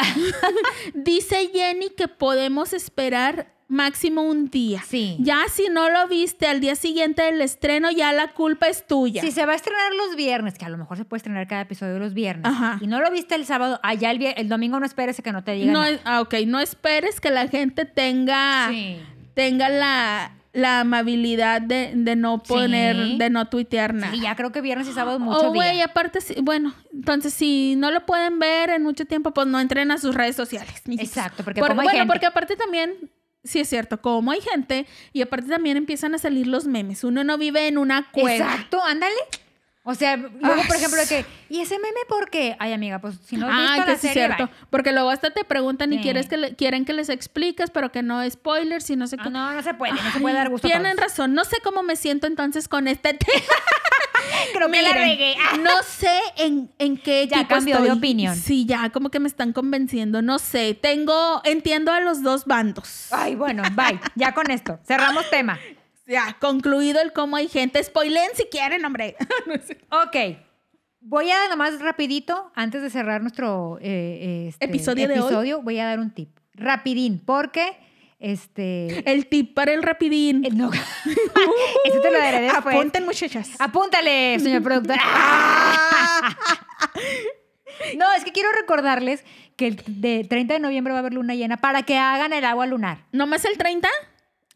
<laughs> Dice Jenny que podemos esperar máximo un día. Sí. Ya si no lo viste al día siguiente del estreno, ya la culpa es tuya. Si se va a estrenar los viernes, que a lo mejor se puede estrenar cada episodio los viernes, Ajá. y no lo viste el sábado, allá el, el domingo no esperes que no te digan. no, nada. ah, ok, no esperes que la gente tenga, Sí. tenga la, la amabilidad de, de no poner, Sí. de no tuitear nada. Sí, ya creo que viernes y sábado mucho Oh, güey, aparte, bueno, entonces si no lo pueden ver en mucho tiempo, pues no entren a sus redes sociales. Exacto, porque Por- como hay bueno, gente. porque aparte también, sí es cierto, como hay gente, y aparte también empiezan a salir los memes. Uno no vive en una cueva. Exacto, ándale. O sea, luego, por ejemplo, de que, ¿y ese meme por qué? Ay, amiga, pues si no has visto la que sí es serie, cierto. bye. Porque luego hasta te preguntan y Sí. quieres que le- quieren que les expliques, pero que no spoilers y no sé Ah, qué. no, no se puede, no se puede dar gusto Tienen razón. No sé cómo me siento entonces con este <laughs> tema. <laughs> Creo que la regué. <laughs> No sé en, en qué Ya equipo cambió de opinión. Sí, ya como que me están convenciendo. No sé. Tengo, entiendo a los dos bandos. Ay, bueno, bye. Ya con esto. Cerramos tema. Ya, concluido el cómo hay gente. Spoilen si quieren, hombre. <laughs> No sé. Ok. Voy a nomás rapidito, antes de cerrar nuestro eh, este, Episodio de hoy. episodio, voy a dar un tip. Rapidín, porque este... El tip para el rapidín. eh, no. <laughs> Eso te lo daré después. Apunten, muchachas. Apúntale, señor productor. <laughs> <laughs> No, es que quiero recordarles que el de 30 de noviembre va a haber luna llena para que hagan el agua lunar. ¿No más el 30?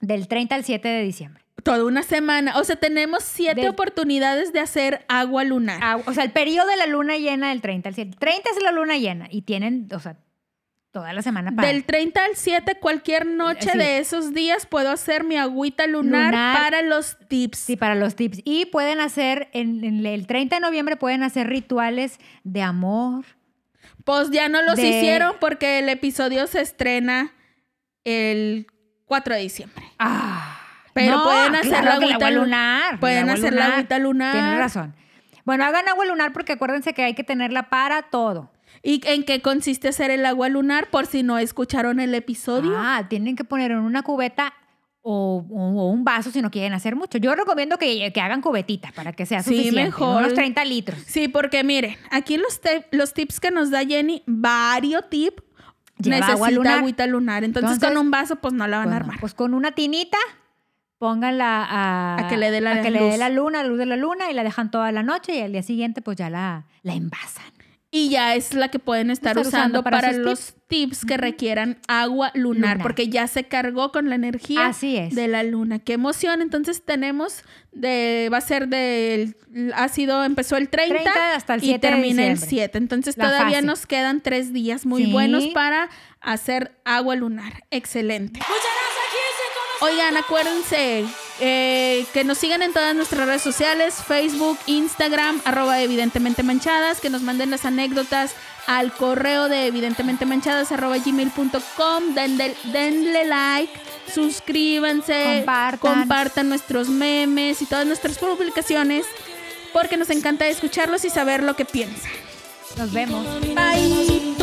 Del 30 al 7 de diciembre. Toda una semana. O sea, tenemos siete Del- oportunidades de hacer agua lunar. Ah, o sea, el periodo de la luna llena del 30 al 7. 30 es la luna llena y tienen, o sea, toda la semana para... Del 30 al 7, cualquier noche Sí. de esos días puedo hacer mi agüita lunar, Lunar. para los tips. Sí, para los tips. Y pueden hacer, en, en el 30 de noviembre pueden hacer rituales de amor. Pues ya no los De- hicieron porque el episodio se estrena el 4 de diciembre. Ah, Pero pueden hacer claro la agüita agua lunar. pueden agua hacer la agüita lunar. Tienes razón. Bueno, hagan agua lunar porque acuérdense que hay que tenerla para todo. ¿Y en qué consiste hacer el agua lunar? Por si no escucharon el episodio. Ah, tienen que poner en una cubeta o, un vaso si no quieren hacer mucho. Yo recomiendo que, que hagan cubetitas para que sea Sí, suficiente. mejor. Unos 30 litros. Sí, porque miren, aquí los, tips que nos da Jenny, varios tips, necesita agua lunar. agüita lunar. Entonces, Entonces, con un vaso, pues no la van a armar. pues con una tinita, pónganla a, A que le dé la a que le luz. dé la luna, la luz de la luna, y la dejan toda la noche y al día siguiente pues ya la, la envasan. Y ya es la que pueden estar, Estar usando usando, para los tips, que requieran agua lunar, Lunar. porque ya se cargó con la energía Así es. de la luna. Qué emoción. Entonces tenemos de va a ser del ha sido empezó el 30, 30 hasta el y 7 de termina el diciembre. 7. Entonces La todavía fase. nos quedan tres días muy Sí. buenos para hacer agua lunar. Excelente. Oigan, acuérdense eh, que nos sigan en todas nuestras redes sociales, Facebook, Instagram, arroba evidentemente manchadas, que nos manden las anécdotas al correo de evidentemente manchadas arroba gmail.com, denle, denle like, suscríbanse, Compartan. compartan nuestros memes y todas nuestras publicaciones, porque nos encanta escucharlos y saber lo que piensan. Nos vemos. Bye.